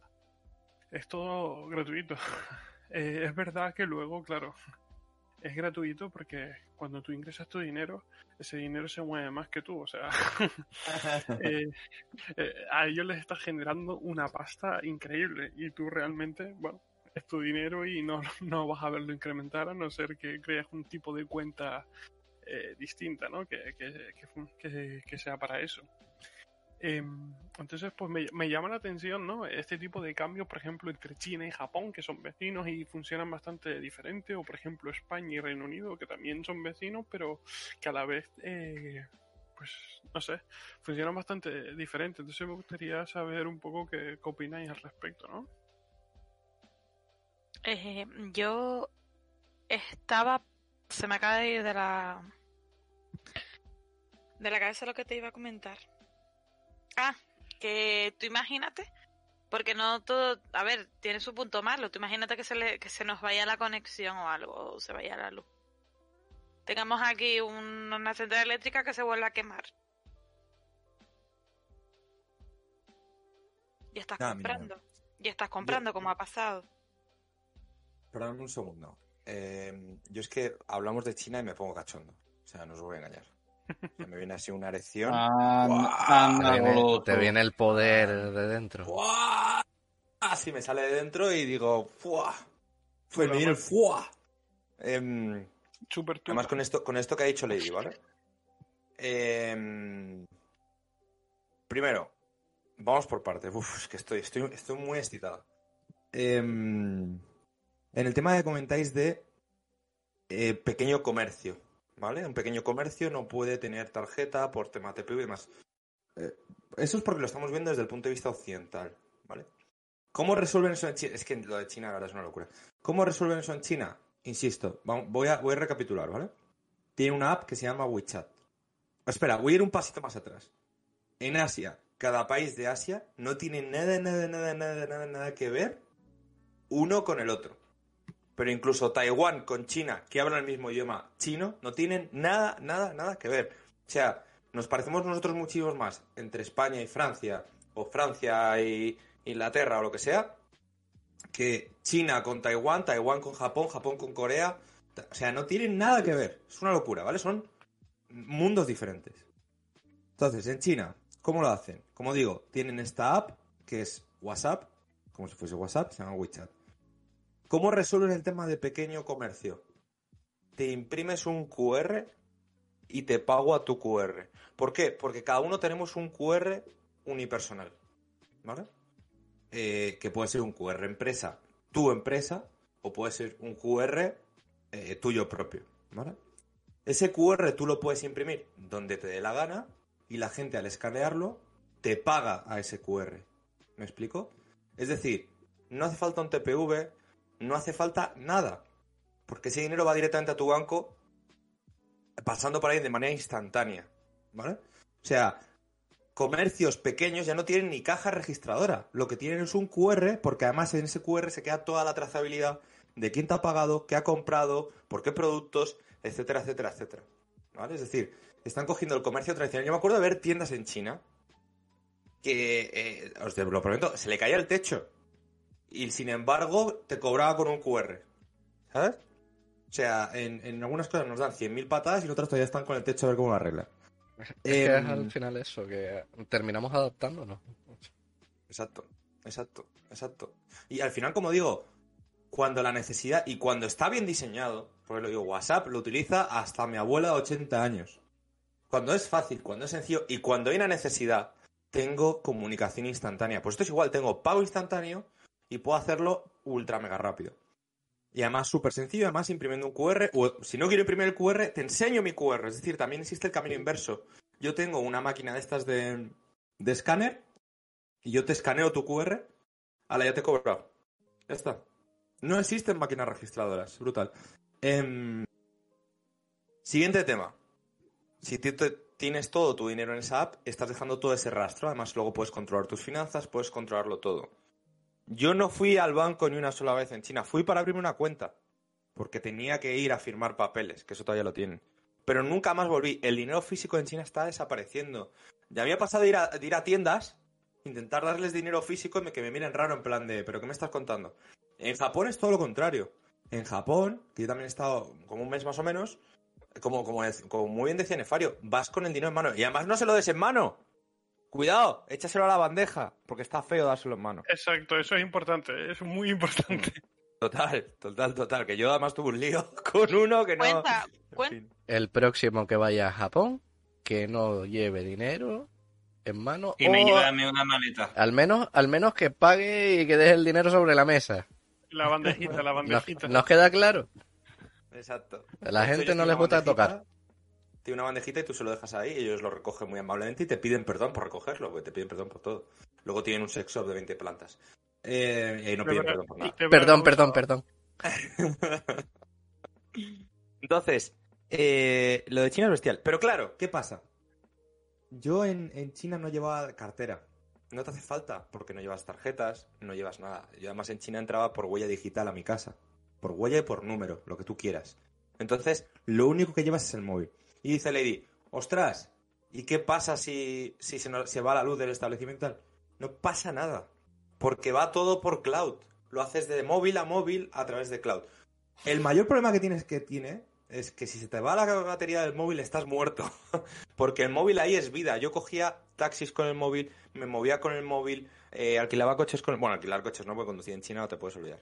Es todo gratuito. Eh, es verdad que luego, claro, es gratuito porque cuando tú ingresas tu dinero, ese dinero se mueve más que tú. O sea, eh, eh, a ellos les está generando una pasta increíble y tú realmente, bueno, es tu dinero y no, no vas a verlo incrementar a no ser que creas un tipo de cuenta eh, distinta, ¿no? Que, que, que, sea para eso. Em, entonces, pues me, me, llama la atención, ¿no? Este tipo de cambios, por ejemplo, entre China y Japón, que son vecinos y funcionan bastante diferente, o por ejemplo España y Reino Unido, que también son vecinos, pero que a la vez, eh, pues, no sé, funcionan bastante diferente. Entonces me gustaría saber un poco qué, qué opináis al respecto, ¿no? Eh, yo estaba, se me acaba de ir de la, de la cabeza lo que te iba a comentar. Ah, que tú imagínate, porque no todo, a ver, tiene su punto malo, tú imagínate que se, le, que se nos vaya la conexión o algo, o se vaya la luz. Tengamos aquí un, una central eléctrica que se vuelva a quemar. Y estás Ah, comprando. mira. Y estás comprando, Yo- como ha pasado. Perdón un segundo. Eh, yo es que hablamos de China y me pongo cachondo. O sea, no os voy a engañar. O sea, me viene así una erección. Ah, anda, Te viene, te viene el poder de dentro. ¡Fuah! Así me sale de dentro y digo, ¡fuah! Pues Hola, me viene el. ¡fuah! Em, Súper además, con esto, con esto que ha dicho Lady, ¿vale? Em, primero, vamos por partes. Uf, es que estoy, estoy, estoy muy excitado. Em, en el tema que comentáis de eh, pequeño comercio, ¿vale? Un pequeño comercio no puede tener tarjeta por tema TPV y demás. Eh, eso es porque lo estamos viendo desde el punto de vista occidental, ¿vale? ¿Cómo resuelven eso en China? Es que lo de China, verdad, es una locura. ¿Cómo resuelven eso en China? Insisto, voy a, voy a recapitular, ¿vale? Tiene una app que se llama WeChat. Espera, voy a ir un pasito más atrás. En Asia, cada país de Asia no tiene nada, nada, nada, nada, nada, nada que ver uno con el otro. Pero incluso Taiwán con China, que hablan el mismo idioma chino, no tienen nada, nada, nada que ver. O sea, nos parecemos nosotros muchísimos más entre España y Francia, o Francia y Inglaterra, o lo que sea, que China con Taiwán, Taiwán con Japón, Japón con Corea. O sea, no tienen nada que ver. Es una locura, ¿vale? Son mundos diferentes. Entonces, en China, ¿cómo lo hacen? Como digo, tienen esta app, que es WhatsApp, como si fuese WhatsApp, se llama WeChat. ¿Cómo resuelven el tema de pequeño comercio? Te imprimes un QR y te pago a tu QR. ¿Por qué? Porque cada uno tenemos un QR unipersonal. ¿Vale? Eh, que puede ser un QR empresa, tu empresa, o puede ser un QR eh, tuyo propio. ¿Vale? Ese QR tú lo puedes imprimir donde te dé la gana y la gente al escanearlo te paga a ese QR. ¿Me explico? Es decir, no hace falta un TPV, no hace falta nada. Porque ese dinero va directamente a tu banco pasando por ahí de manera instantánea. ¿Vale? O sea, comercios pequeños ya no tienen ni caja registradora. Lo que tienen es un QR, porque además en ese QR se queda toda la trazabilidad de quién te ha pagado, qué ha comprado, por qué productos, etcétera, etcétera, etcétera. ¿Vale? Es decir, están cogiendo el comercio tradicional. Yo me acuerdo de ver tiendas en China que, eh, os lo prometo, se le caía el techo. Y sin embargo, te cobraba con un QR. ¿Sabes? O sea, en, en algunas cosas nos dan 100.000 patadas y en otras todavía están con el techo a ver cómo lo arreglan. Es que es Em, al final eso, que terminamos adaptándonos. Exacto, exacto, exacto. Y al final, como digo, cuando la necesidad y cuando está bien diseñado, porque lo digo, WhatsApp lo utiliza hasta mi abuela de 80 años. Cuando es fácil, cuando es sencillo y cuando hay una necesidad, tengo comunicación instantánea. Pues esto es igual, tengo pago instantáneo y puedo hacerlo ultra mega rápido. Y además súper sencillo, además imprimiendo un QR, o si no quiero imprimir el QR, te enseño mi QR. Es decir, también existe el camino inverso. Yo tengo una máquina de estas de, de escáner y yo te escaneo tu QR, la ya te he cobrado. Ya está. No existen máquinas registradoras, brutal. Em, siguiente tema. Si tienes todo tu dinero en esa app, estás dejando todo ese rastro. Además, luego puedes controlar tus finanzas, puedes controlarlo todo. Yo no fui al banco ni una sola vez en China. Fui para abrirme una cuenta. porque tenía que ir a firmar papeles, que eso todavía lo tienen. Pero nunca más volví. El dinero físico en China está desapareciendo. Ya había pasado de ir a, ir a tiendas, intentar darles dinero físico y que me miren raro en plan de, ¿pero qué me estás contando? En Japón es todo lo contrario. En Japón, que yo también he estado como un mes más o menos, como, como, como muy bien decía Nefario, vas con el dinero en mano. Y además no se lo des en mano. Cuidado, échaselo a la bandeja, porque está feo dárselo en mano. Exacto, eso es importante, es muy importante. Total, total, total. Que yo además tuve un lío con uno que no. Cuenta. El próximo que vaya a Japón, que no lleve dinero en mano. Y me o lleva dame una maleta. al menos, al menos que pague y que deje el dinero sobre la mesa. La bandejita, la ¿Nos, bandejita. nos queda claro? Exacto. A la gente no les gusta bandejita, tocar. Tiene una bandejita y tú se lo dejas ahí y ellos lo recogen muy amablemente y te piden perdón por recogerlo, porque te piden perdón por todo. Luego tienen un sex shop de 20 plantas. Eh, y ahí no De piden perdón por nada. Perdón, perdón, perdón. Entonces, eh, lo de China es bestial. Pero claro, ¿qué pasa? Yo en, en China no llevaba cartera. No te hace falta, porque no llevas tarjetas, no llevas nada. Yo además en China entraba por huella digital a mi casa. Por huella y por número, lo que tú quieras. Entonces, lo único que llevas es el móvil. Y dice Lady, ostras, ¿y qué pasa si, si se, nos- se va la luz del establecimiento? y tal?". No pasa nada, porque va todo por cloud. Lo haces de móvil a móvil a través de cloud. El mayor problema que tienes que tiene es que si se te va la batería del móvil estás muerto. Porque el móvil ahí es vida. Yo cogía taxis con el móvil, me movía con el móvil, eh, alquilaba coches con el... Bueno, alquilar coches no, porque conducir en China no te puedes olvidar.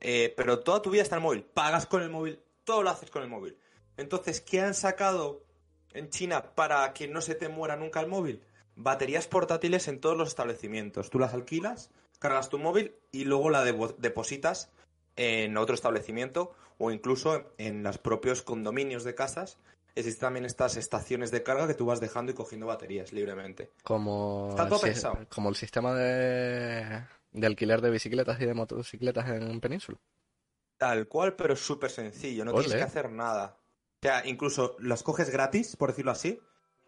Eh, pero toda tu vida está en el móvil. Pagas con el móvil, todo lo haces con el móvil. Entonces, ¿qué han sacado en China para que no se te muera nunca el móvil? Baterías portátiles en todos los establecimientos. Tú las alquilas, cargas tu móvil y luego la depositas en otro establecimiento o incluso en los propios condominios de casas. Existen también estas estaciones de carga que tú vas dejando y cogiendo baterías libremente. Como, Está todo si- pensado. como el sistema de, de alquiler de bicicletas y de motocicletas en Península. Tal cual, pero es súper sencillo, no Ole. tienes que hacer nada. O sea, incluso las coges gratis, por decirlo así,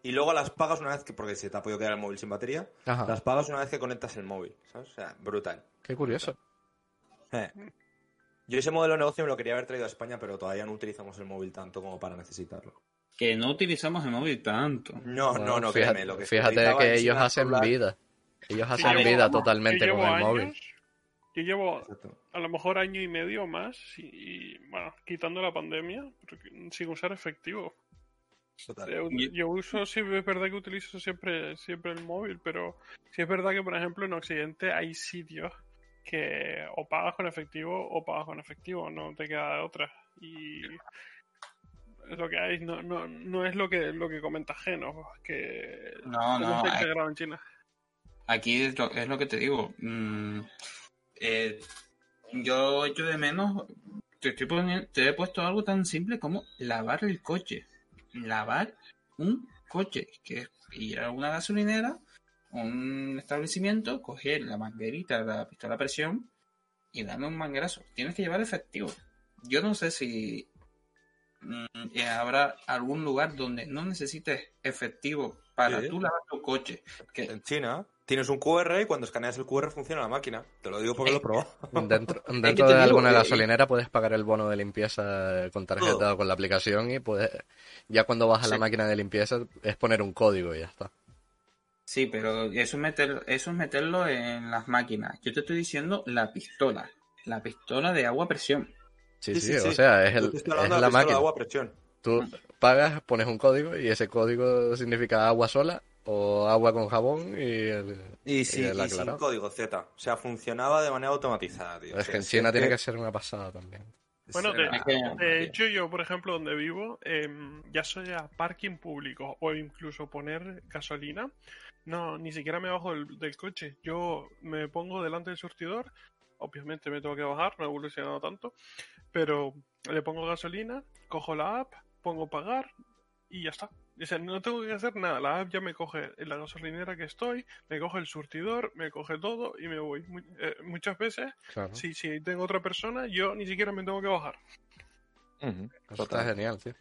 y luego las pagas una vez que, porque se te ha podido quedar el móvil sin batería, Ajá, las pagas una vez que conectas el móvil, ¿sabes? O sea, brutal. qué curioso. Eh. Yo ese modelo de negocio me lo quería haber traído a España, pero todavía no utilizamos el móvil tanto como para necesitarlo. Que no utilizamos el móvil tanto. No, Bueno, no, no, fíjate, créeme, lo que se fíjate que ellos hacen hablar- vida. Ellos hacen vida totalmente con el móvil. Yo llevo Exacto. a lo mejor año y medio más y, y, bueno, quitando la pandemia, sin usar efectivo. Total. Yo, Yo- uso, sí, es verdad que utilizo siempre, siempre el móvil, pero sí es verdad que, por ejemplo, en Occidente hay sitios que o pagas con efectivo o pagas con efectivo, no te queda de otra. Y es lo que hay, no, no, no es lo que, lo que comenta Geno, que No, no, está integrado en China. Aquí es lo, es lo que te digo. mm, eh, yo echo de menos. Te, estoy poniendo- te he puesto algo tan simple como lavar el coche. Lavar un coche. Que es ir a una gasolinera, un establecimiento, coger la manguerita, la pistola a presión y darle un manguerazo. Tienes que llevar efectivo. Yo no sé si mm, eh, habrá algún lugar donde no necesites efectivo para Sí. tú lavar tu coche. Que En China tienes un QR y cuando escaneas el QR funciona la máquina. Te lo digo porque lo he probado. Dentro, que dentro de alguna que- gasolinera puedes pagar el bono de limpieza con tarjeta Todo. o con la aplicación y puedes, ya cuando vas a la máquina de limpieza es poner un código y ya está. Sí, pero eso es, meter, eso es meterlo en las máquinas. Yo te estoy diciendo la pistola. La pistola de agua a presión. Sí, Sí, sí, sí, sí. o sea, es, el, es la pistola de máquina. agua a presión. Tú pagas, pones un código y ese código significa agua sola o agua con jabón y el... Y, sí, el y sin código Z. O sea, funcionaba de manera automatizada, tío. Es que en China es tiene que ser una pasada también. Bueno, de, hecho yo, por ejemplo, donde vivo, em, ya sea parking público o incluso poner gasolina, no, ni siquiera me bajo del, del coche. Yo me pongo delante del surtidor, obviamente me tengo que bajar, no he evolucionado tanto, pero le pongo gasolina, cojo la app, pongo pagar y ya está. O sea, no tengo que hacer nada, la app ya me coge en la gasolinera que estoy, me coge el surtidor, me coge todo y me voy. Eh, muchas veces, Claro. si, si tengo otra persona, yo ni siquiera me tengo que bajar. Ujú, Eso está genial, tío.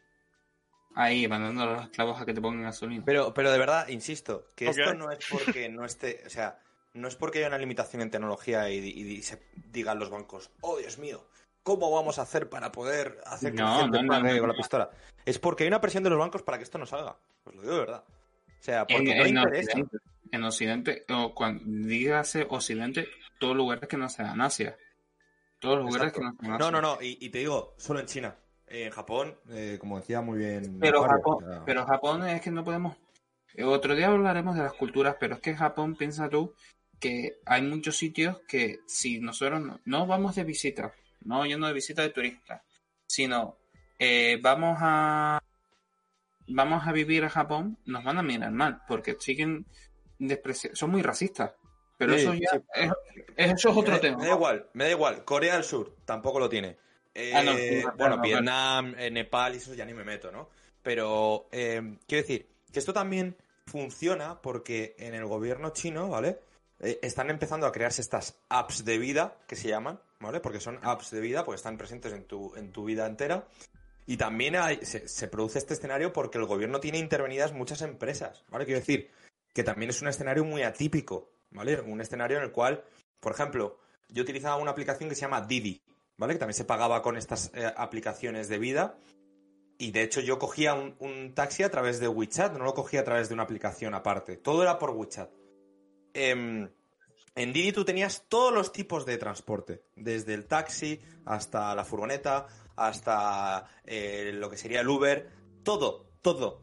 Ahí, mandando a los clavos a que te pongan gasolina. Pero, pero de verdad, insisto, que esto no es porque no esté, o sea, no es porque haya una limitación en tecnología y, y- y se digan los bancos, oh Dios mío, cómo vamos a hacer para poder hacer que No, la gente no, no, pague no, con no. la pistola. Es porque hay una presión de los bancos para que esto no salga. Os lo digo de verdad. O sea, porque En, no en interesa. Occidente, en Occidente, o cuando dígase Occidente, todos lugares que no sean Asia. Todos los lugares Exacto. que no sean No, Asia. no, no, y, y te digo, solo en China. En Japón, eh, como decía muy bien. Pero Mario, Japón, o sea, pero Japón es que no podemos. Otro día hablaremos de las culturas, pero es que Japón, piensa tú, que hay muchos sitios que si nosotros no, no vamos de visita, no yendo de visita de turistas, sino eh, vamos a vamos a vivir a Japón, nos van a mirar mal, porque siguen son muy racistas. Pero Sí, eso ya sí. es, eso es otro me, tema. me da igual, me da igual. Corea del Sur tampoco lo tiene. Eh, Ah, no, sí, claro, bueno. Vietnam, eh, Nepal y eso ya ni me meto, ¿no? Pero eh, quiero decir que esto también funciona porque en el gobierno chino, ¿vale? Eh, están empezando a crearse estas apps de vida que se llaman, ¿vale? Porque son apps de vida, porque están presentes en tu, en tu vida entera. Y también se produce este escenario porque el gobierno tiene intervenidas muchas empresas, ¿vale? Quiero decir que también es un escenario muy atípico, ¿vale? Un escenario en el cual, por ejemplo, yo utilizaba una aplicación que se llama Didi, ¿vale? Que también se pagaba con estas eh, aplicaciones de vida. Y de hecho yo cogía un, un taxi a través de WeChat, no lo cogía a través de una aplicación aparte. Todo era por WeChat. Em, en Didi tú tenías todos los tipos de transporte, desde el taxi hasta la furgoneta, hasta eh, lo que sería el Uber, todo, todo.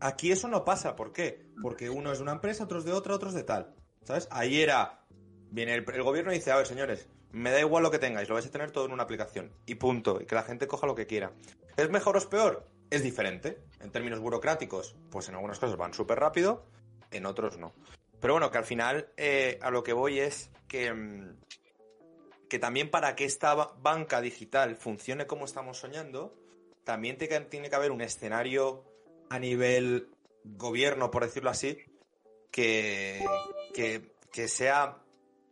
Aquí eso no pasa, ¿por qué? Porque uno es de una empresa, otro es de otra, otros de tal. ¿Sabes? Ahí era, viene el, el gobierno y dice, a ver, señores, me da igual lo que tengáis, lo vais a tener todo en una aplicación. Y punto, y que la gente coja lo que quiera. ¿Es mejor o es peor? Es diferente. En términos burocráticos, pues en algunas cosas van súper rápido, en otros no. Pero bueno, que al final eh, a lo que voy es que, mm, que también para que esta ba- banca digital funcione como estamos soñando, también te- tiene que haber un escenario a nivel gobierno, por decirlo así, que, que, que sea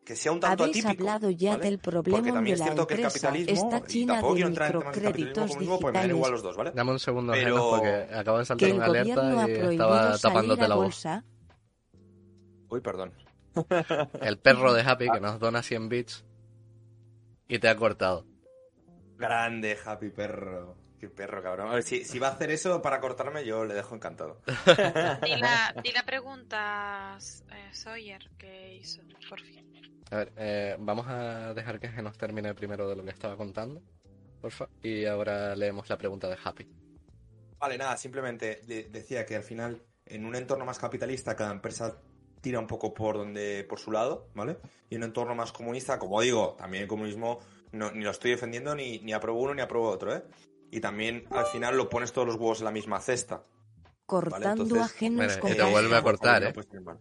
que sea un tanto Habéis atípico. hablado ya ¿vale? del problema Porque también de es la cierto que el capitalismo, Está y China tampoco de quiero entrar en temas de capitalismo comunismo, pues me igual los dos, ¿vale? Dame un segundo, Pero- porque acabo de que saltar el una gobierno ha alerta y prohibido estaba salir tapándote a la voz. bolsa. Uy, perdón. El perro de Happy que nos dona 100 bits y te ha cortado. Grande, Happy Perro. Qué perro, cabrón. A ver, si, si va a hacer eso para cortarme, yo le dejo encantado. Di la, di la pregunta, eh, Sawyer, que hizo, por fin. A ver, eh, vamos a dejar que Genos termine primero de lo que estaba contando, porfa, y ahora leemos la pregunta de Happy. Vale, nada, simplemente de- decía que al final, en un entorno más capitalista, cada empresa tira un poco por donde, por su lado, ¿vale? Y en un entorno más comunista, como digo, también el comunismo no- ni lo estoy defendiendo, ni, ni apruebo uno ni apruebo otro, ¿eh? Y también al final lo pones todos los huevos en la misma cesta. Cortando entonces- ajenos con te vuelve a cortar, ¿eh? mal.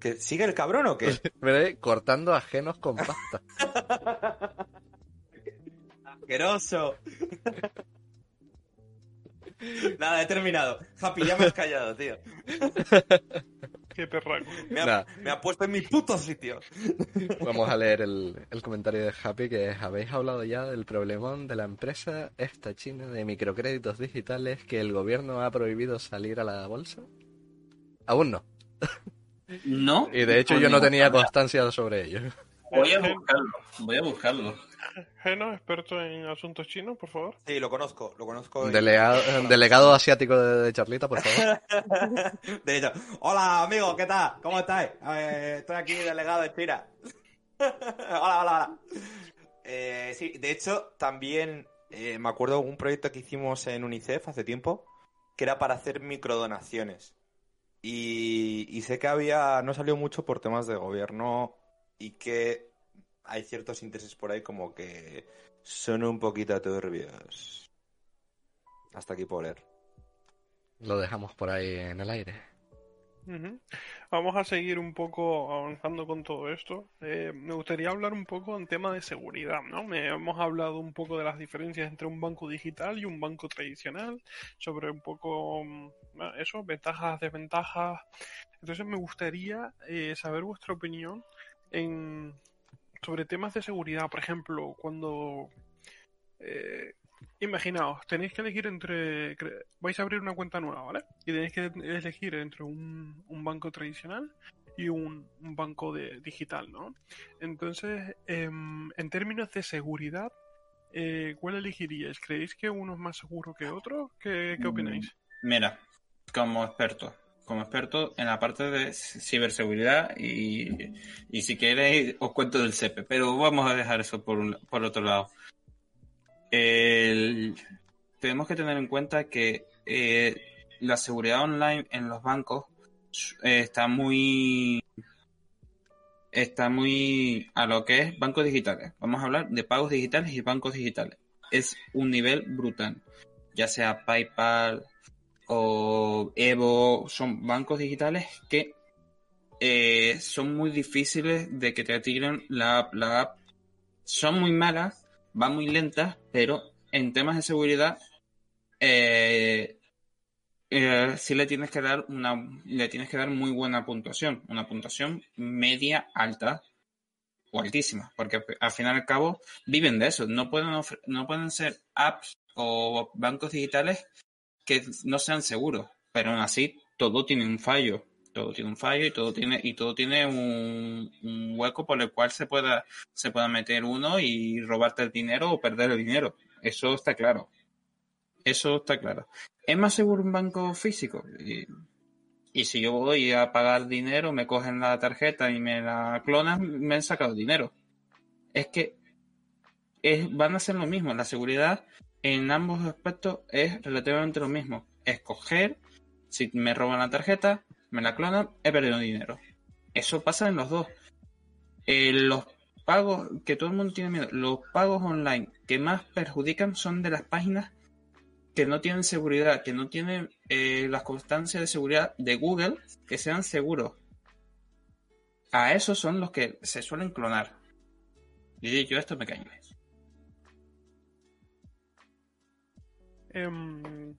¿Que ¿Sigue el cabrón o qué? Veré, cortando ajenos con pasta. ¡Asqueroso! Nada, he terminado. Happy, ya me has callado, tío. Qué perraco. Me ha, Nah. me ha puesto en mi puto sitio. Vamos a leer el, el comentario de Happy que es, habéis hablado ya del problemón de la empresa esta china de microcréditos digitales que el gobierno ha prohibido salir a la bolsa. Aún no. No. Y de hecho yo no tenía constancia sobre ello. Voy a buscarlo. Voy a buscarlo. Geno, experto en asuntos chinos, por favor. Sí, lo conozco, lo conozco. y- Delegado, delegado asiático de, de Charlita, por favor. De hecho, hola amigos, ¿qué tal? ¿Cómo estáis? Eh, estoy aquí delegado de China. hola, hola, hola. Eh, sí, de hecho, también eh, me acuerdo de un proyecto que hicimos en UNICEF hace tiempo, que era para hacer microdonaciones. Y, y sé que había, no salió mucho por temas de gobierno y que hay ciertos intereses por ahí como que son un poquito turbios. Hasta aquí por leer. Lo dejamos por ahí en el aire. Vamos a seguir un poco avanzando con todo esto. Eh, me gustaría hablar un poco en tema de seguridad, ¿no? Me, hemos hablado un poco de las diferencias entre un banco digital y un banco tradicional, sobre un poco mm, eso, ventajas, desventajas. Entonces me gustaría eh, saber vuestra opinión en sobre temas de seguridad. Por ejemplo, cuando eh, Imaginaos, tenéis que elegir entre. Vais a abrir una cuenta nueva, ¿vale? Y tenéis que elegir entre un, un banco tradicional y un, un banco de, digital, ¿no? Entonces, em, en términos de seguridad, eh, ¿cuál elegiríais? ¿Creéis que uno es más seguro que otro? ¿Qué, qué opináis? Mira, como experto, como experto en la parte de ciberseguridad y, y si queréis os cuento del CEPE, pero vamos a dejar eso por, un- por otro lado. Tenemos que tener en cuenta que eh, la seguridad online en los bancos eh, está muy está muy a lo que es bancos digitales. Vamos a hablar de pagos digitales y bancos digitales. Es un nivel brutal, ya sea PayPal, o Evo son bancos digitales que eh, son muy difíciles de que te tiren la, app. la app. Son muy malas, van muy lentas, pero en temas de seguridad eh, eh, sí le tienes que dar una le tienes que dar muy buena puntuación, una puntuación media alta o altísima, porque al final y al cabo viven de eso, no pueden no pueden ser apps o bancos digitales que no sean seguros, pero aún así todo tiene un fallo, todo tiene un fallo y todo tiene y todo tiene un, un hueco por el cual se pueda se pueda meter uno y robarte el dinero o perder el dinero. Eso está claro. Eso está claro. ¿Es más seguro un banco físico? Y, si yo voy a pagar dinero, me cogen la tarjeta y me la clonan, me han sacado dinero. Es que es, van a ser lo mismo. La seguridad en ambos aspectos es relativamente lo mismo. Escoger, si me roban la tarjeta, me la clonan, he perdido dinero. Eso pasa en los dos. Eh, los pagos, que todo el mundo tiene miedo, los pagos online que más perjudican son de las páginas que no tienen seguridad, que no tienen eh, las constancias de seguridad de Google que sean seguros. A esos son los que se suelen clonar. Y yo esto me caño. Em,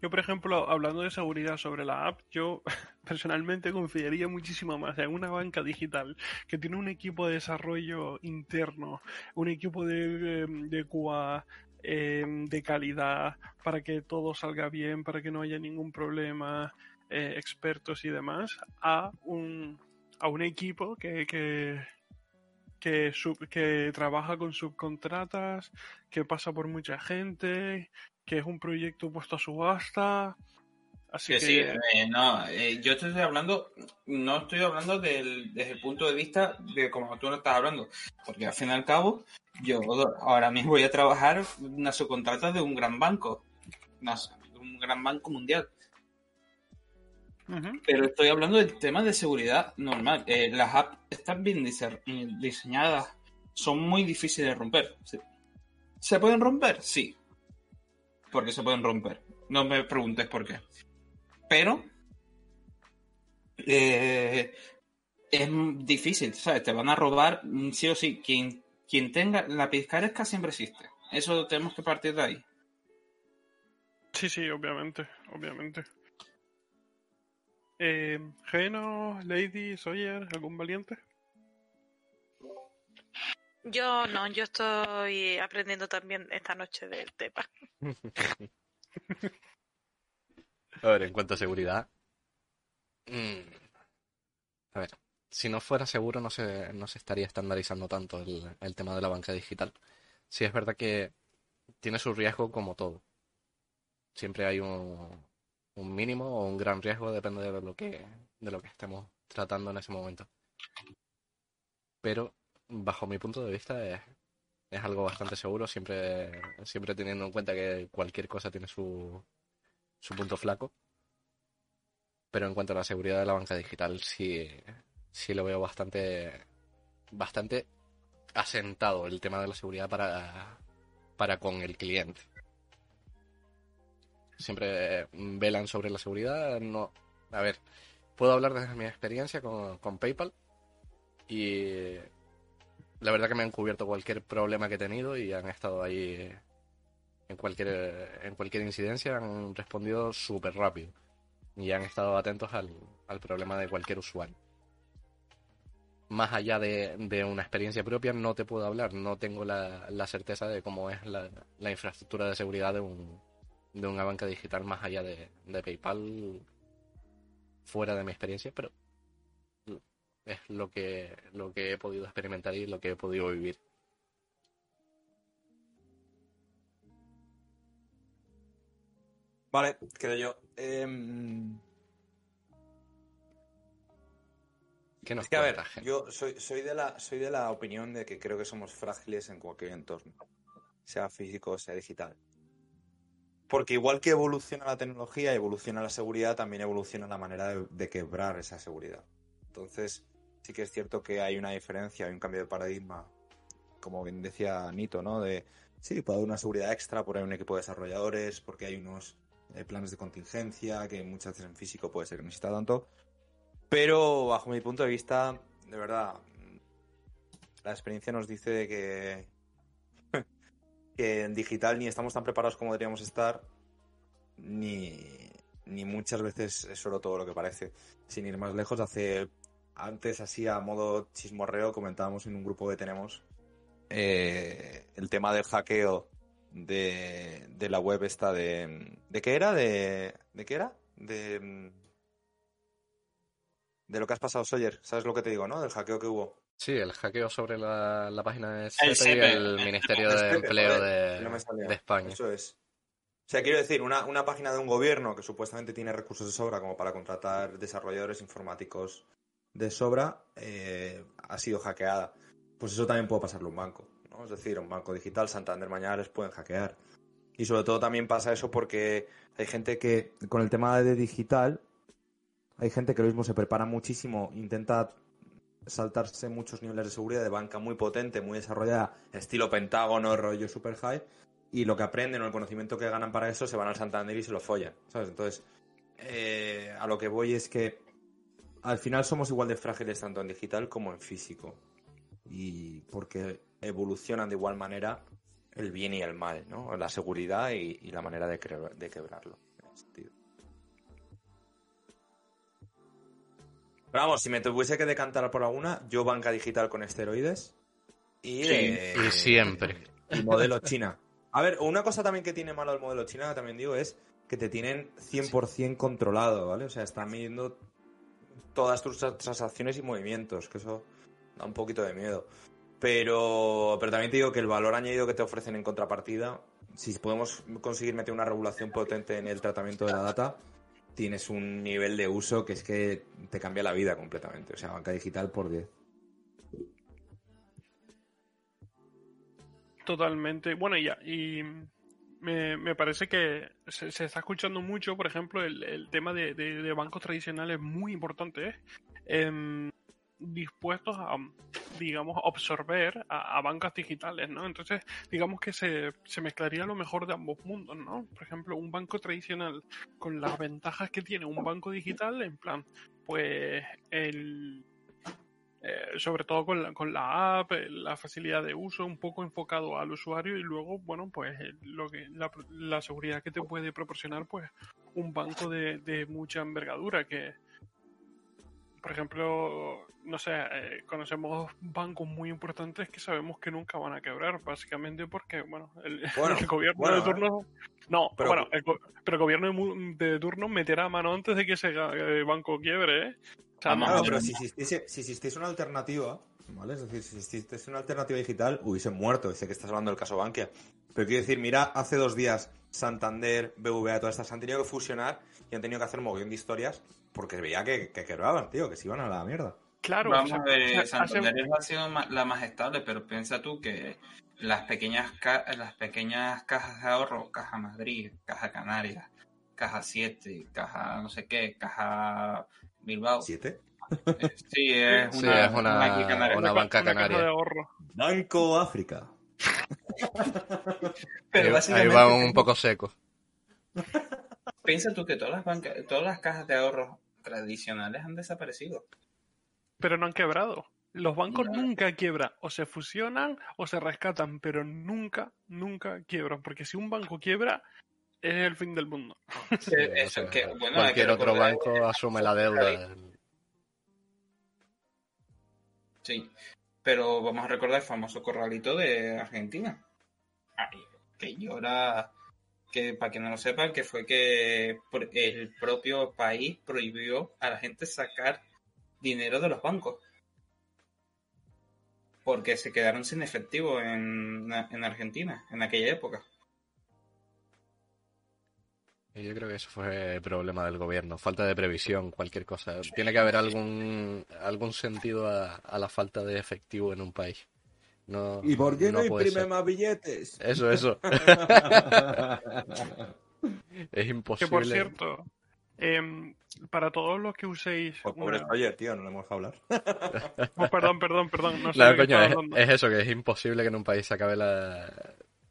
yo, por ejemplo, hablando de seguridad sobre la app, yo personalmente confiaría muchísimo más en una banca digital que tiene un equipo de desarrollo interno, un equipo de, em, de QA em, de calidad para que todo salga bien, para que no haya ningún problema, eh, expertos y demás, a un, a un equipo que, que, que, sub- que trabaja con subcontratas, que pasa por mucha gente, que es un proyecto puesto a subasta. Así Que que, sí, eh, no, eh, yo estoy hablando, no estoy hablando del, desde el punto de vista de como tú lo estás hablando, porque al fin y al cabo, yo ahora mismo voy a trabajar una subcontrata de un gran banco, una- un gran banco mundial, Pero estoy hablando del tema de seguridad normal. Eh, las apps están bien dise- diseñadas, son muy difíciles de romper. ¿Se, ¿Se pueden romper? Sí, porque se pueden romper. No me preguntes por qué. Pero eh, es difícil, ¿sabes? Te van a robar mm, sí o sí. Quien, quien tenga la picaresca siempre existe. Eso tenemos que partir de ahí. Sí, sí, obviamente, obviamente. Eh, Geno, Lady, Sawyer, ¿algún valiente? Yo no, yo estoy aprendiendo también esta noche del tema. A ver, en cuanto a seguridad. mm, A ver, si no fuera seguro no se, no se estaría estandarizando tanto el, el tema de la banca digital. Sí es verdad que tiene su riesgo como todo. Siempre hay un, un mínimo o un gran riesgo, depende de lo que, de lo que estemos tratando en ese momento. Pero, bajo mi punto de vista, es, es algo bastante seguro, siempre, siempre teniendo en cuenta que cualquier cosa tiene su, su punto flaco. Pero en cuanto a la seguridad de la banca digital, sí, sí lo veo bastante, bastante asentado el tema de la seguridad para, para con el cliente. Siempre velan sobre la seguridad. No, a ver, puedo hablar desde mi experiencia con, con PayPal y la verdad que me han cubierto cualquier problema que he tenido y han estado ahí en cualquier, en cualquier incidencia, han respondido súper rápido y han estado atentos al, al problema de cualquier usuario. Más allá de, de una experiencia propia, no te puedo hablar, no tengo la, la certeza de cómo es la, la infraestructura de seguridad de, un, de una banca digital más allá de, de PayPal, fuera de mi experiencia, pero es lo que, lo que he podido experimentar y lo que he podido vivir. Vale, quedo yo. Em, ¿Qué nos Es que, a ver, yo soy, soy, de la, soy de la opinión de que creo que somos frágiles en cualquier entorno, sea físico o sea digital. Porque igual que evoluciona la tecnología, evoluciona la seguridad, también evoluciona la manera de, quebrar esa seguridad. Entonces, sí que es cierto que hay una diferencia, hay un cambio de paradigma, como bien decía Nito, ¿no? De, sí, puede haber una seguridad extra, por ahí un equipo de desarrolladores, porque hay unos eh, planes de contingencia, que muchas veces en físico puede ser que necesita tanto. Pero bajo mi punto de vista, de verdad, la experiencia nos dice que, que en digital ni estamos tan preparados como deberíamos estar, ni, ni muchas veces es solo todo lo que parece. Sin ir más lejos, hace antes así a modo chismorreo comentábamos en un grupo que tenemos eh, el tema del hackeo de, de la web esta de... ¿De qué era? ¿De, de qué era? De de lo que has pasado, Sawyer. ¿Sabes lo que te digo, no? Del hackeo que hubo. Sí, el hackeo sobre la, la página de El y Ministerio El de Empleo de, no España. Eso es. O sea, quiero decir, una, una página de un gobierno que supuestamente tiene recursos de sobra como para contratar desarrolladores informáticos de sobra, eh, ha sido hackeada. Pues eso también puede pasarlo a un banco, ¿no? Es decir, un banco digital, Santander mañana les pueden hackear. Y sobre todo también pasa eso porque hay gente que, con el tema de digital, hay gente que lo mismo se prepara muchísimo, intenta saltarse muchos niveles de seguridad de banca muy potente, muy desarrollada, estilo Pentágono, rollo super high, y lo que aprenden o el conocimiento que ganan para eso se van al Santander y se lo follan, ¿sabes? Entonces, eh, a lo que voy es que al final somos igual de frágiles tanto en digital como en físico. Y porque evolucionan de igual manera el bien y el mal, ¿no? La seguridad y, la manera de, de quebrarlo. en ese. Pero vamos, si me tuviese que decantar por alguna, yo banca digital con esteroides y, Sí. eh, Y siempre. y modelo China. A ver, una cosa también que tiene malo el modelo China, también digo, es que te tienen 100% controlado, ¿vale? O sea, están midiendo todas tus tra- transacciones y movimientos, que eso da un poquito de miedo. Pero, pero también te digo que el valor añadido que te ofrecen en contrapartida, si podemos conseguir meter una regulación potente en el tratamiento de la data, tienes un nivel de uso que es que te cambia la vida completamente. O sea, banca digital por 10. Totalmente. Bueno, ya, y me, me parece que se, se está escuchando mucho, por ejemplo, el, el tema de, de- de bancos tradicionales muy importante, ¿eh? Em, dispuestos a, digamos, absorber a, bancas digitales, ¿no? Entonces, digamos que se, se mezclaría lo mejor de ambos mundos, ¿no? Por ejemplo, un banco tradicional con las ventajas que tiene un banco digital, en plan, pues el eh, sobre todo con la, con la app, eh, la facilidad de uso, un poco enfocado al usuario y luego, bueno, pues eh, lo que la, la seguridad que te puede proporcionar, pues un banco de, de mucha envergadura que, por ejemplo, no sé, eh, conocemos bancos muy importantes que sabemos que nunca van a quebrar, básicamente porque, bueno, el, Bueno, el gobierno bueno, de turno... No, pero- bueno, el, pero el gobierno de, de turno meterá mano antes de que ese eh, banco quiebre, ¿eh? O sea, Claro, no, pero si existiese, si existiese una alternativa, ¿vale? Es decir, si existiese una alternativa digital, hubiesen muerto. Sé que estás hablando del caso Bankia. Pero quiero decir, mira, hace dos días Santander, BVA, todas estas han tenido que fusionar y han tenido que hacer un mogollón de historias porque veía que, que quebraban, tío, que se iban a la mierda. Claro, Vamos o sea, a ver, o sea, hace- Santander ha sido la más estable, pero piensa tú que las pequeñas ca- las pequeñas cajas de ahorro, Caja Madrid, Caja Canarias, Caja 7, Caja no sé qué, Caja Bilbao. ¿Siete? eh, Sí, es Sí, una, es una- aquí canaria. una ca- banca canaria. de ahorro. Banco África. Pero ahí, básicamente ahí va un poco seco. piensa tú que todas las bancas, todas las cajas de ahorro tradicionales han desaparecido. Pero no han quebrado. Los bancos No. nunca quiebran. O se fusionan o se rescatan, pero nunca, nunca quiebran. Porque si un banco quiebra, es el fin del mundo. Sí, Eh, o eso, sea, que, bueno, cualquier otro banco asume la deuda. Sí, pero vamos a recordar el famoso corralito de Argentina. Ay, que llora, que para que no lo sepan, que fue que el propio país prohibió a la gente sacar dinero de los bancos. porque se quedaron sin efectivo en, en Argentina en aquella época. Yo creo que eso fue problema del gobierno, falta de previsión, cualquier cosa. Tiene que haber algún algún sentido a la falta de efectivo en un país. No, ¿Y por qué no, imprime ser. más billetes? Eso, eso. es imposible. Que por cierto, em, para todos los que uséis. Pues pobre una- tío, no le hemos dejado hablar. Oh, perdón, perdón, perdón. No sé coño, es, es eso, que es imposible que en un país se acabe la,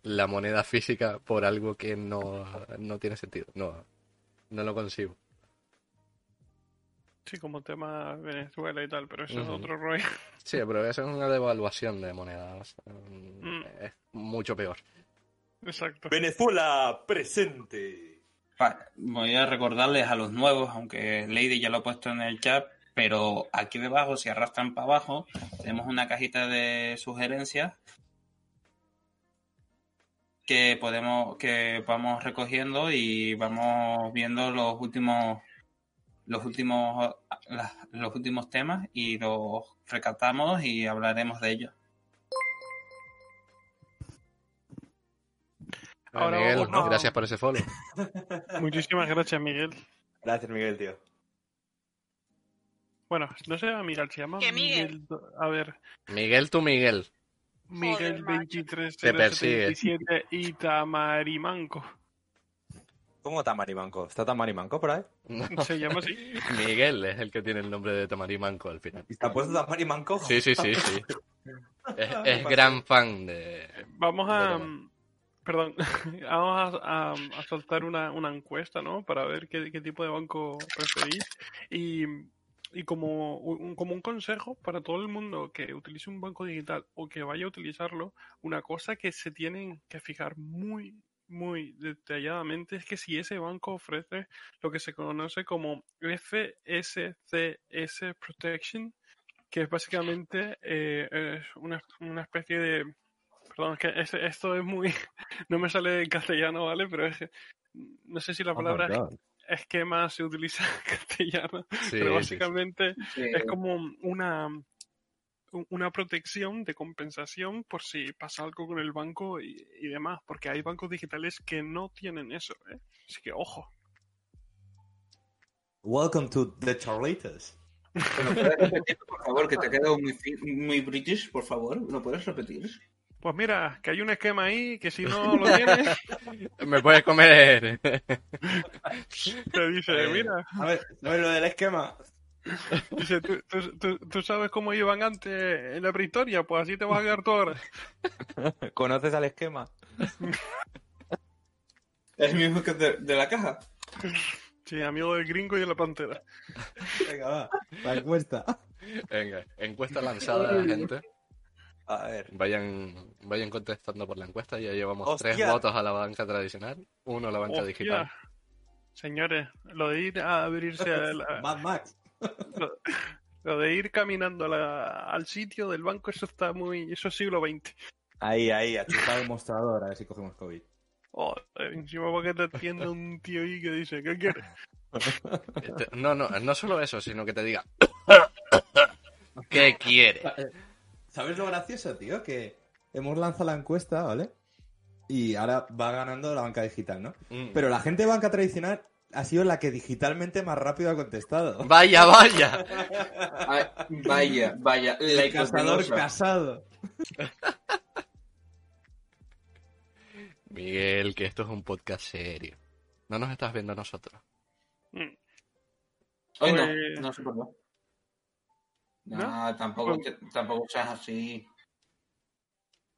la moneda física por algo que no, no tiene sentido. No, no lo concibo. Sí, como tema Venezuela y tal, pero eso es otro rollo. Sí, pero eso es una devaluación de moneda. o sea, Mm. Es mucho peor. Exacto. Venezuela presente. Voy a recordarles a los nuevos, aunque Lady ya lo ha puesto en el chat, pero aquí debajo, si arrastran para abajo, tenemos una cajita de sugerencias que podemos, que vamos recogiendo y vamos viendo los últimos, los últimos, las- los últimos temas y los recatamos y hablaremos de ellos. Ahora Miguel, vamos gracias por ese follow. Muchísimas gracias, Miguel. Gracias, Miguel, tío. Bueno, no se llama Miguel, se llama ¿Qué Miguel? do- A ver, Miguel, tú Miguel. Miguel macho. 23077 y Tamarimanco. ¿Cómo Tamarimanco? ¿Está Tamarimanco por ahí? Se llama así. Miguel es el que tiene el nombre de Tamarimanco al final. ¿Y ¿Está puesto Tamarimanco? Sí, sí, sí, sí. Es, es gran fan de... Vamos a. Perdón, vamos a, a- a soltar una, una encuesta, ¿no? Para ver qué, qué tipo de banco preferís. Y, y como, un, como un consejo para todo el mundo que utilice un banco digital o que vaya a utilizarlo, una cosa que se tienen que fijar muy, muy detalladamente es que si ese banco ofrece lo que se conoce como FSCS Protection, que es básicamente eh, es una, una especie de Perdón, es que ese- esto es muy. No me sale en castellano, ¿vale? Pero es que. No sé si la Oh palabra esquema se utiliza en castellano, Sí, pero sí, sí. básicamente es como una. Un- Una protección de compensación por si pasa algo con el banco y, y demás, porque hay bancos digitales que no tienen eso, ¿eh? Así que ojo. Welcome to the Charlitos. ¿Lo puedes repetir, por favor? Que te ha quedado muy, muy british, por favor. ¿Lo puedes repetir? Pues mira, que hay un esquema ahí que si no lo tienes, Me puedes comer. te dice, mira, A ver, ¿sabes lo del esquema? Dice, ¿tú, tú, tú- tú sabes cómo iban antes en la prehistoria? Pues así te vas a quedar tú ahora. ¿Conoces al esquema? ¿Es el mismo que de, de la caja? Sí, amigo del gringo y de la pantera. Venga, va. La encuesta. Venga, encuesta lanzada, gente. A ver. Vayan, vayan contestando por la encuesta. Ya llevamos ¡Hostia! tres votos a la banca tradicional, uno a la banca Hostia. digital. Señores, lo de ir a abrirse a la- Mad Max. lo, lo de ir caminando a la- al sitio del banco, eso está muy. Eso es siglo XX. Ahí, ahí, a chupar el mostrador, a ver si cogemos COVID. Oh, encima porque te atiende un tío ahí que dice, ¿qué quieres? Este- No, no, no solo eso, sino que te diga. ¿Qué quiere? ¿Sabes lo gracioso, tío? Que hemos lanzado la encuesta, ¿vale? Y ahora va ganando la banca digital, ¿no? Mm. Pero la gente de banca tradicional ha sido la que digitalmente más rápido ha contestado. Vaya, vaya. Ay, vaya, vaya. La El cazador casado. Miguel, que esto es un podcast serio. No nos estás viendo a nosotros. Mm. Hoy no, Pues- no sé por qué. No, ¿No? tampoco, Pues- tampoco seas así.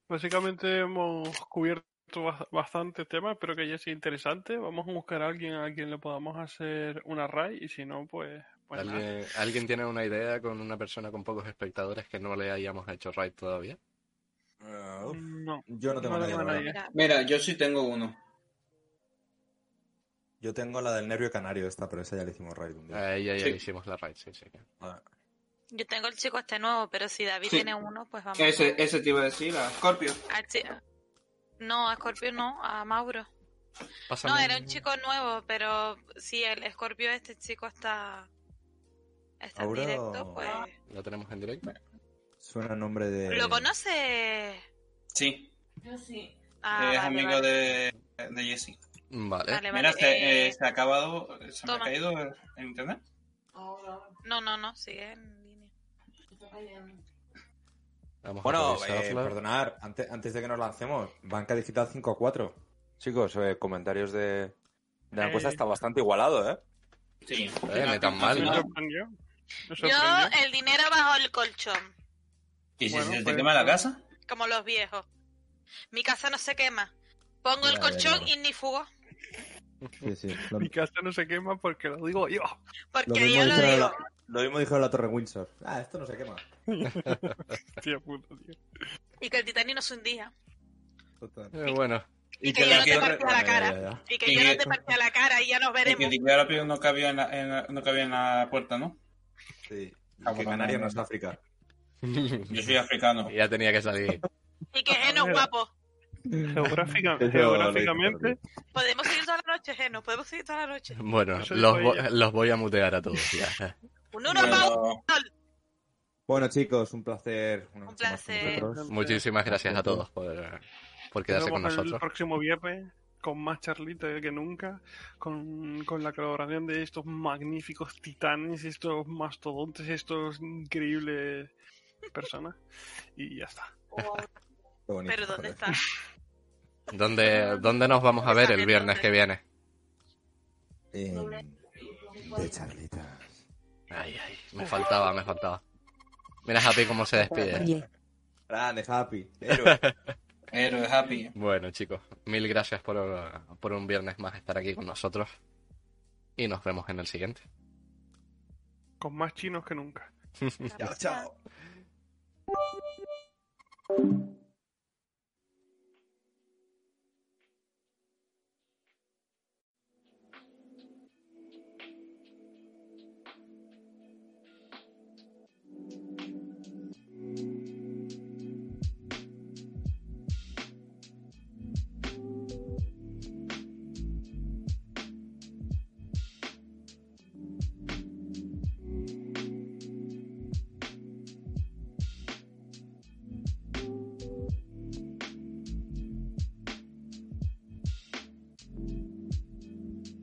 Básicamente hemos cubierto bas- bastantes temas, pero que ya sea interesante. Vamos a buscar a alguien a quien le podamos hacer una RAI y si no, pues. pues nada. ¿Alguien, ¿Alguien tiene una idea con una persona con pocos espectadores que no le hayamos hecho raid todavía? Uh, No. yo no tengo No nadie. Mira, Mira, yo sí tengo uno. Yo tengo la del nervio canario esta, pero esa ya le hicimos raid un día. A ella ya Sí. le hicimos la raid, sí, sí. Ah, yo tengo el chico este nuevo, pero si David Sí. tiene uno, pues vamos. Ese, ese te iba a decir, a Scorpio. Chi- No, a Scorpio no, a Mauro. Pásame No, era un chico nuevo, pero si el Scorpio este chico está está en Mauro- directo, pues ¿Lo tenemos en directo? Suena el nombre de... ¿Lo conoce? Sí, Yo sí. Ah, es vale, amigo vale. de, de Jesse. Vale. Vale, Mira, vale. se, Eh, eh, se ha acabado, se me ha caído en internet. Ahora No, no, no, sigue en línea. A Bueno, eh, revisarlo. perdonar, antes, antes de que nos lancemos, Banca Digital 5 a 4. Chicos, eh, comentarios de, de la encuesta Eh. está bastante igualado, ¿eh? Sí. Eh, tan mal, ¿no? Yo, el dinero bajo el colchón, ¿Y si Bueno, se te pues- quema la casa? como los viejos. Mi casa no se quema. Pongo el colchón ya, y ni fugo. Sí, sí. Lo, Mi casa no se quema porque lo digo yo. lo Porque mismo yo lo dijeron en digo. la, lo mismo en la Torre Windsor. Ah, esto no se quema. Tío puta, tío. Y que el Titanic no se hundía. Total. Eh, bueno, Y que que yo no te partía la Ya, ya, cara. ya. Y que Y yo que- no te partía la cara y ya nos Y que veremos. DiCaprio no cabía en la, en la- no cabía en la puerta, ¿no? Sí. Y Ah, que bueno, Canarias no, es. África. Yo soy africano. ya tenía que salir. Y que Geno es guapo. Geográfica- geográficamente, Podemos seguir toda la noche, Geno. Podemos seguir toda la noche. Bueno, los, vo- los voy a mutear a todos ya. Un uno más uno. Bueno, chicos, un placer. una Un placer. Muchísimas gracias a todos por, por quedarse nos con vemos el nosotros. próximo viernes con más charlita que nunca, con, con la colaboración de estos magníficos titanes, estos mastodontes, estos increíbles personas. Y ya está. Bonito, Pero ¿dónde está? ¿Dónde, ¿Dónde nos vamos a ver el viernes que viene? En- De charlitas. Ay, ay, me faltaba, me faltaba. Mira Happy cómo se despide. Grande, Happy. Héroe. Héroe, Happy. Bueno, chicos, mil gracias por, por un viernes más estar aquí con nosotros. Y nos vemos en el siguiente. Con más chinos que nunca. chao, chao.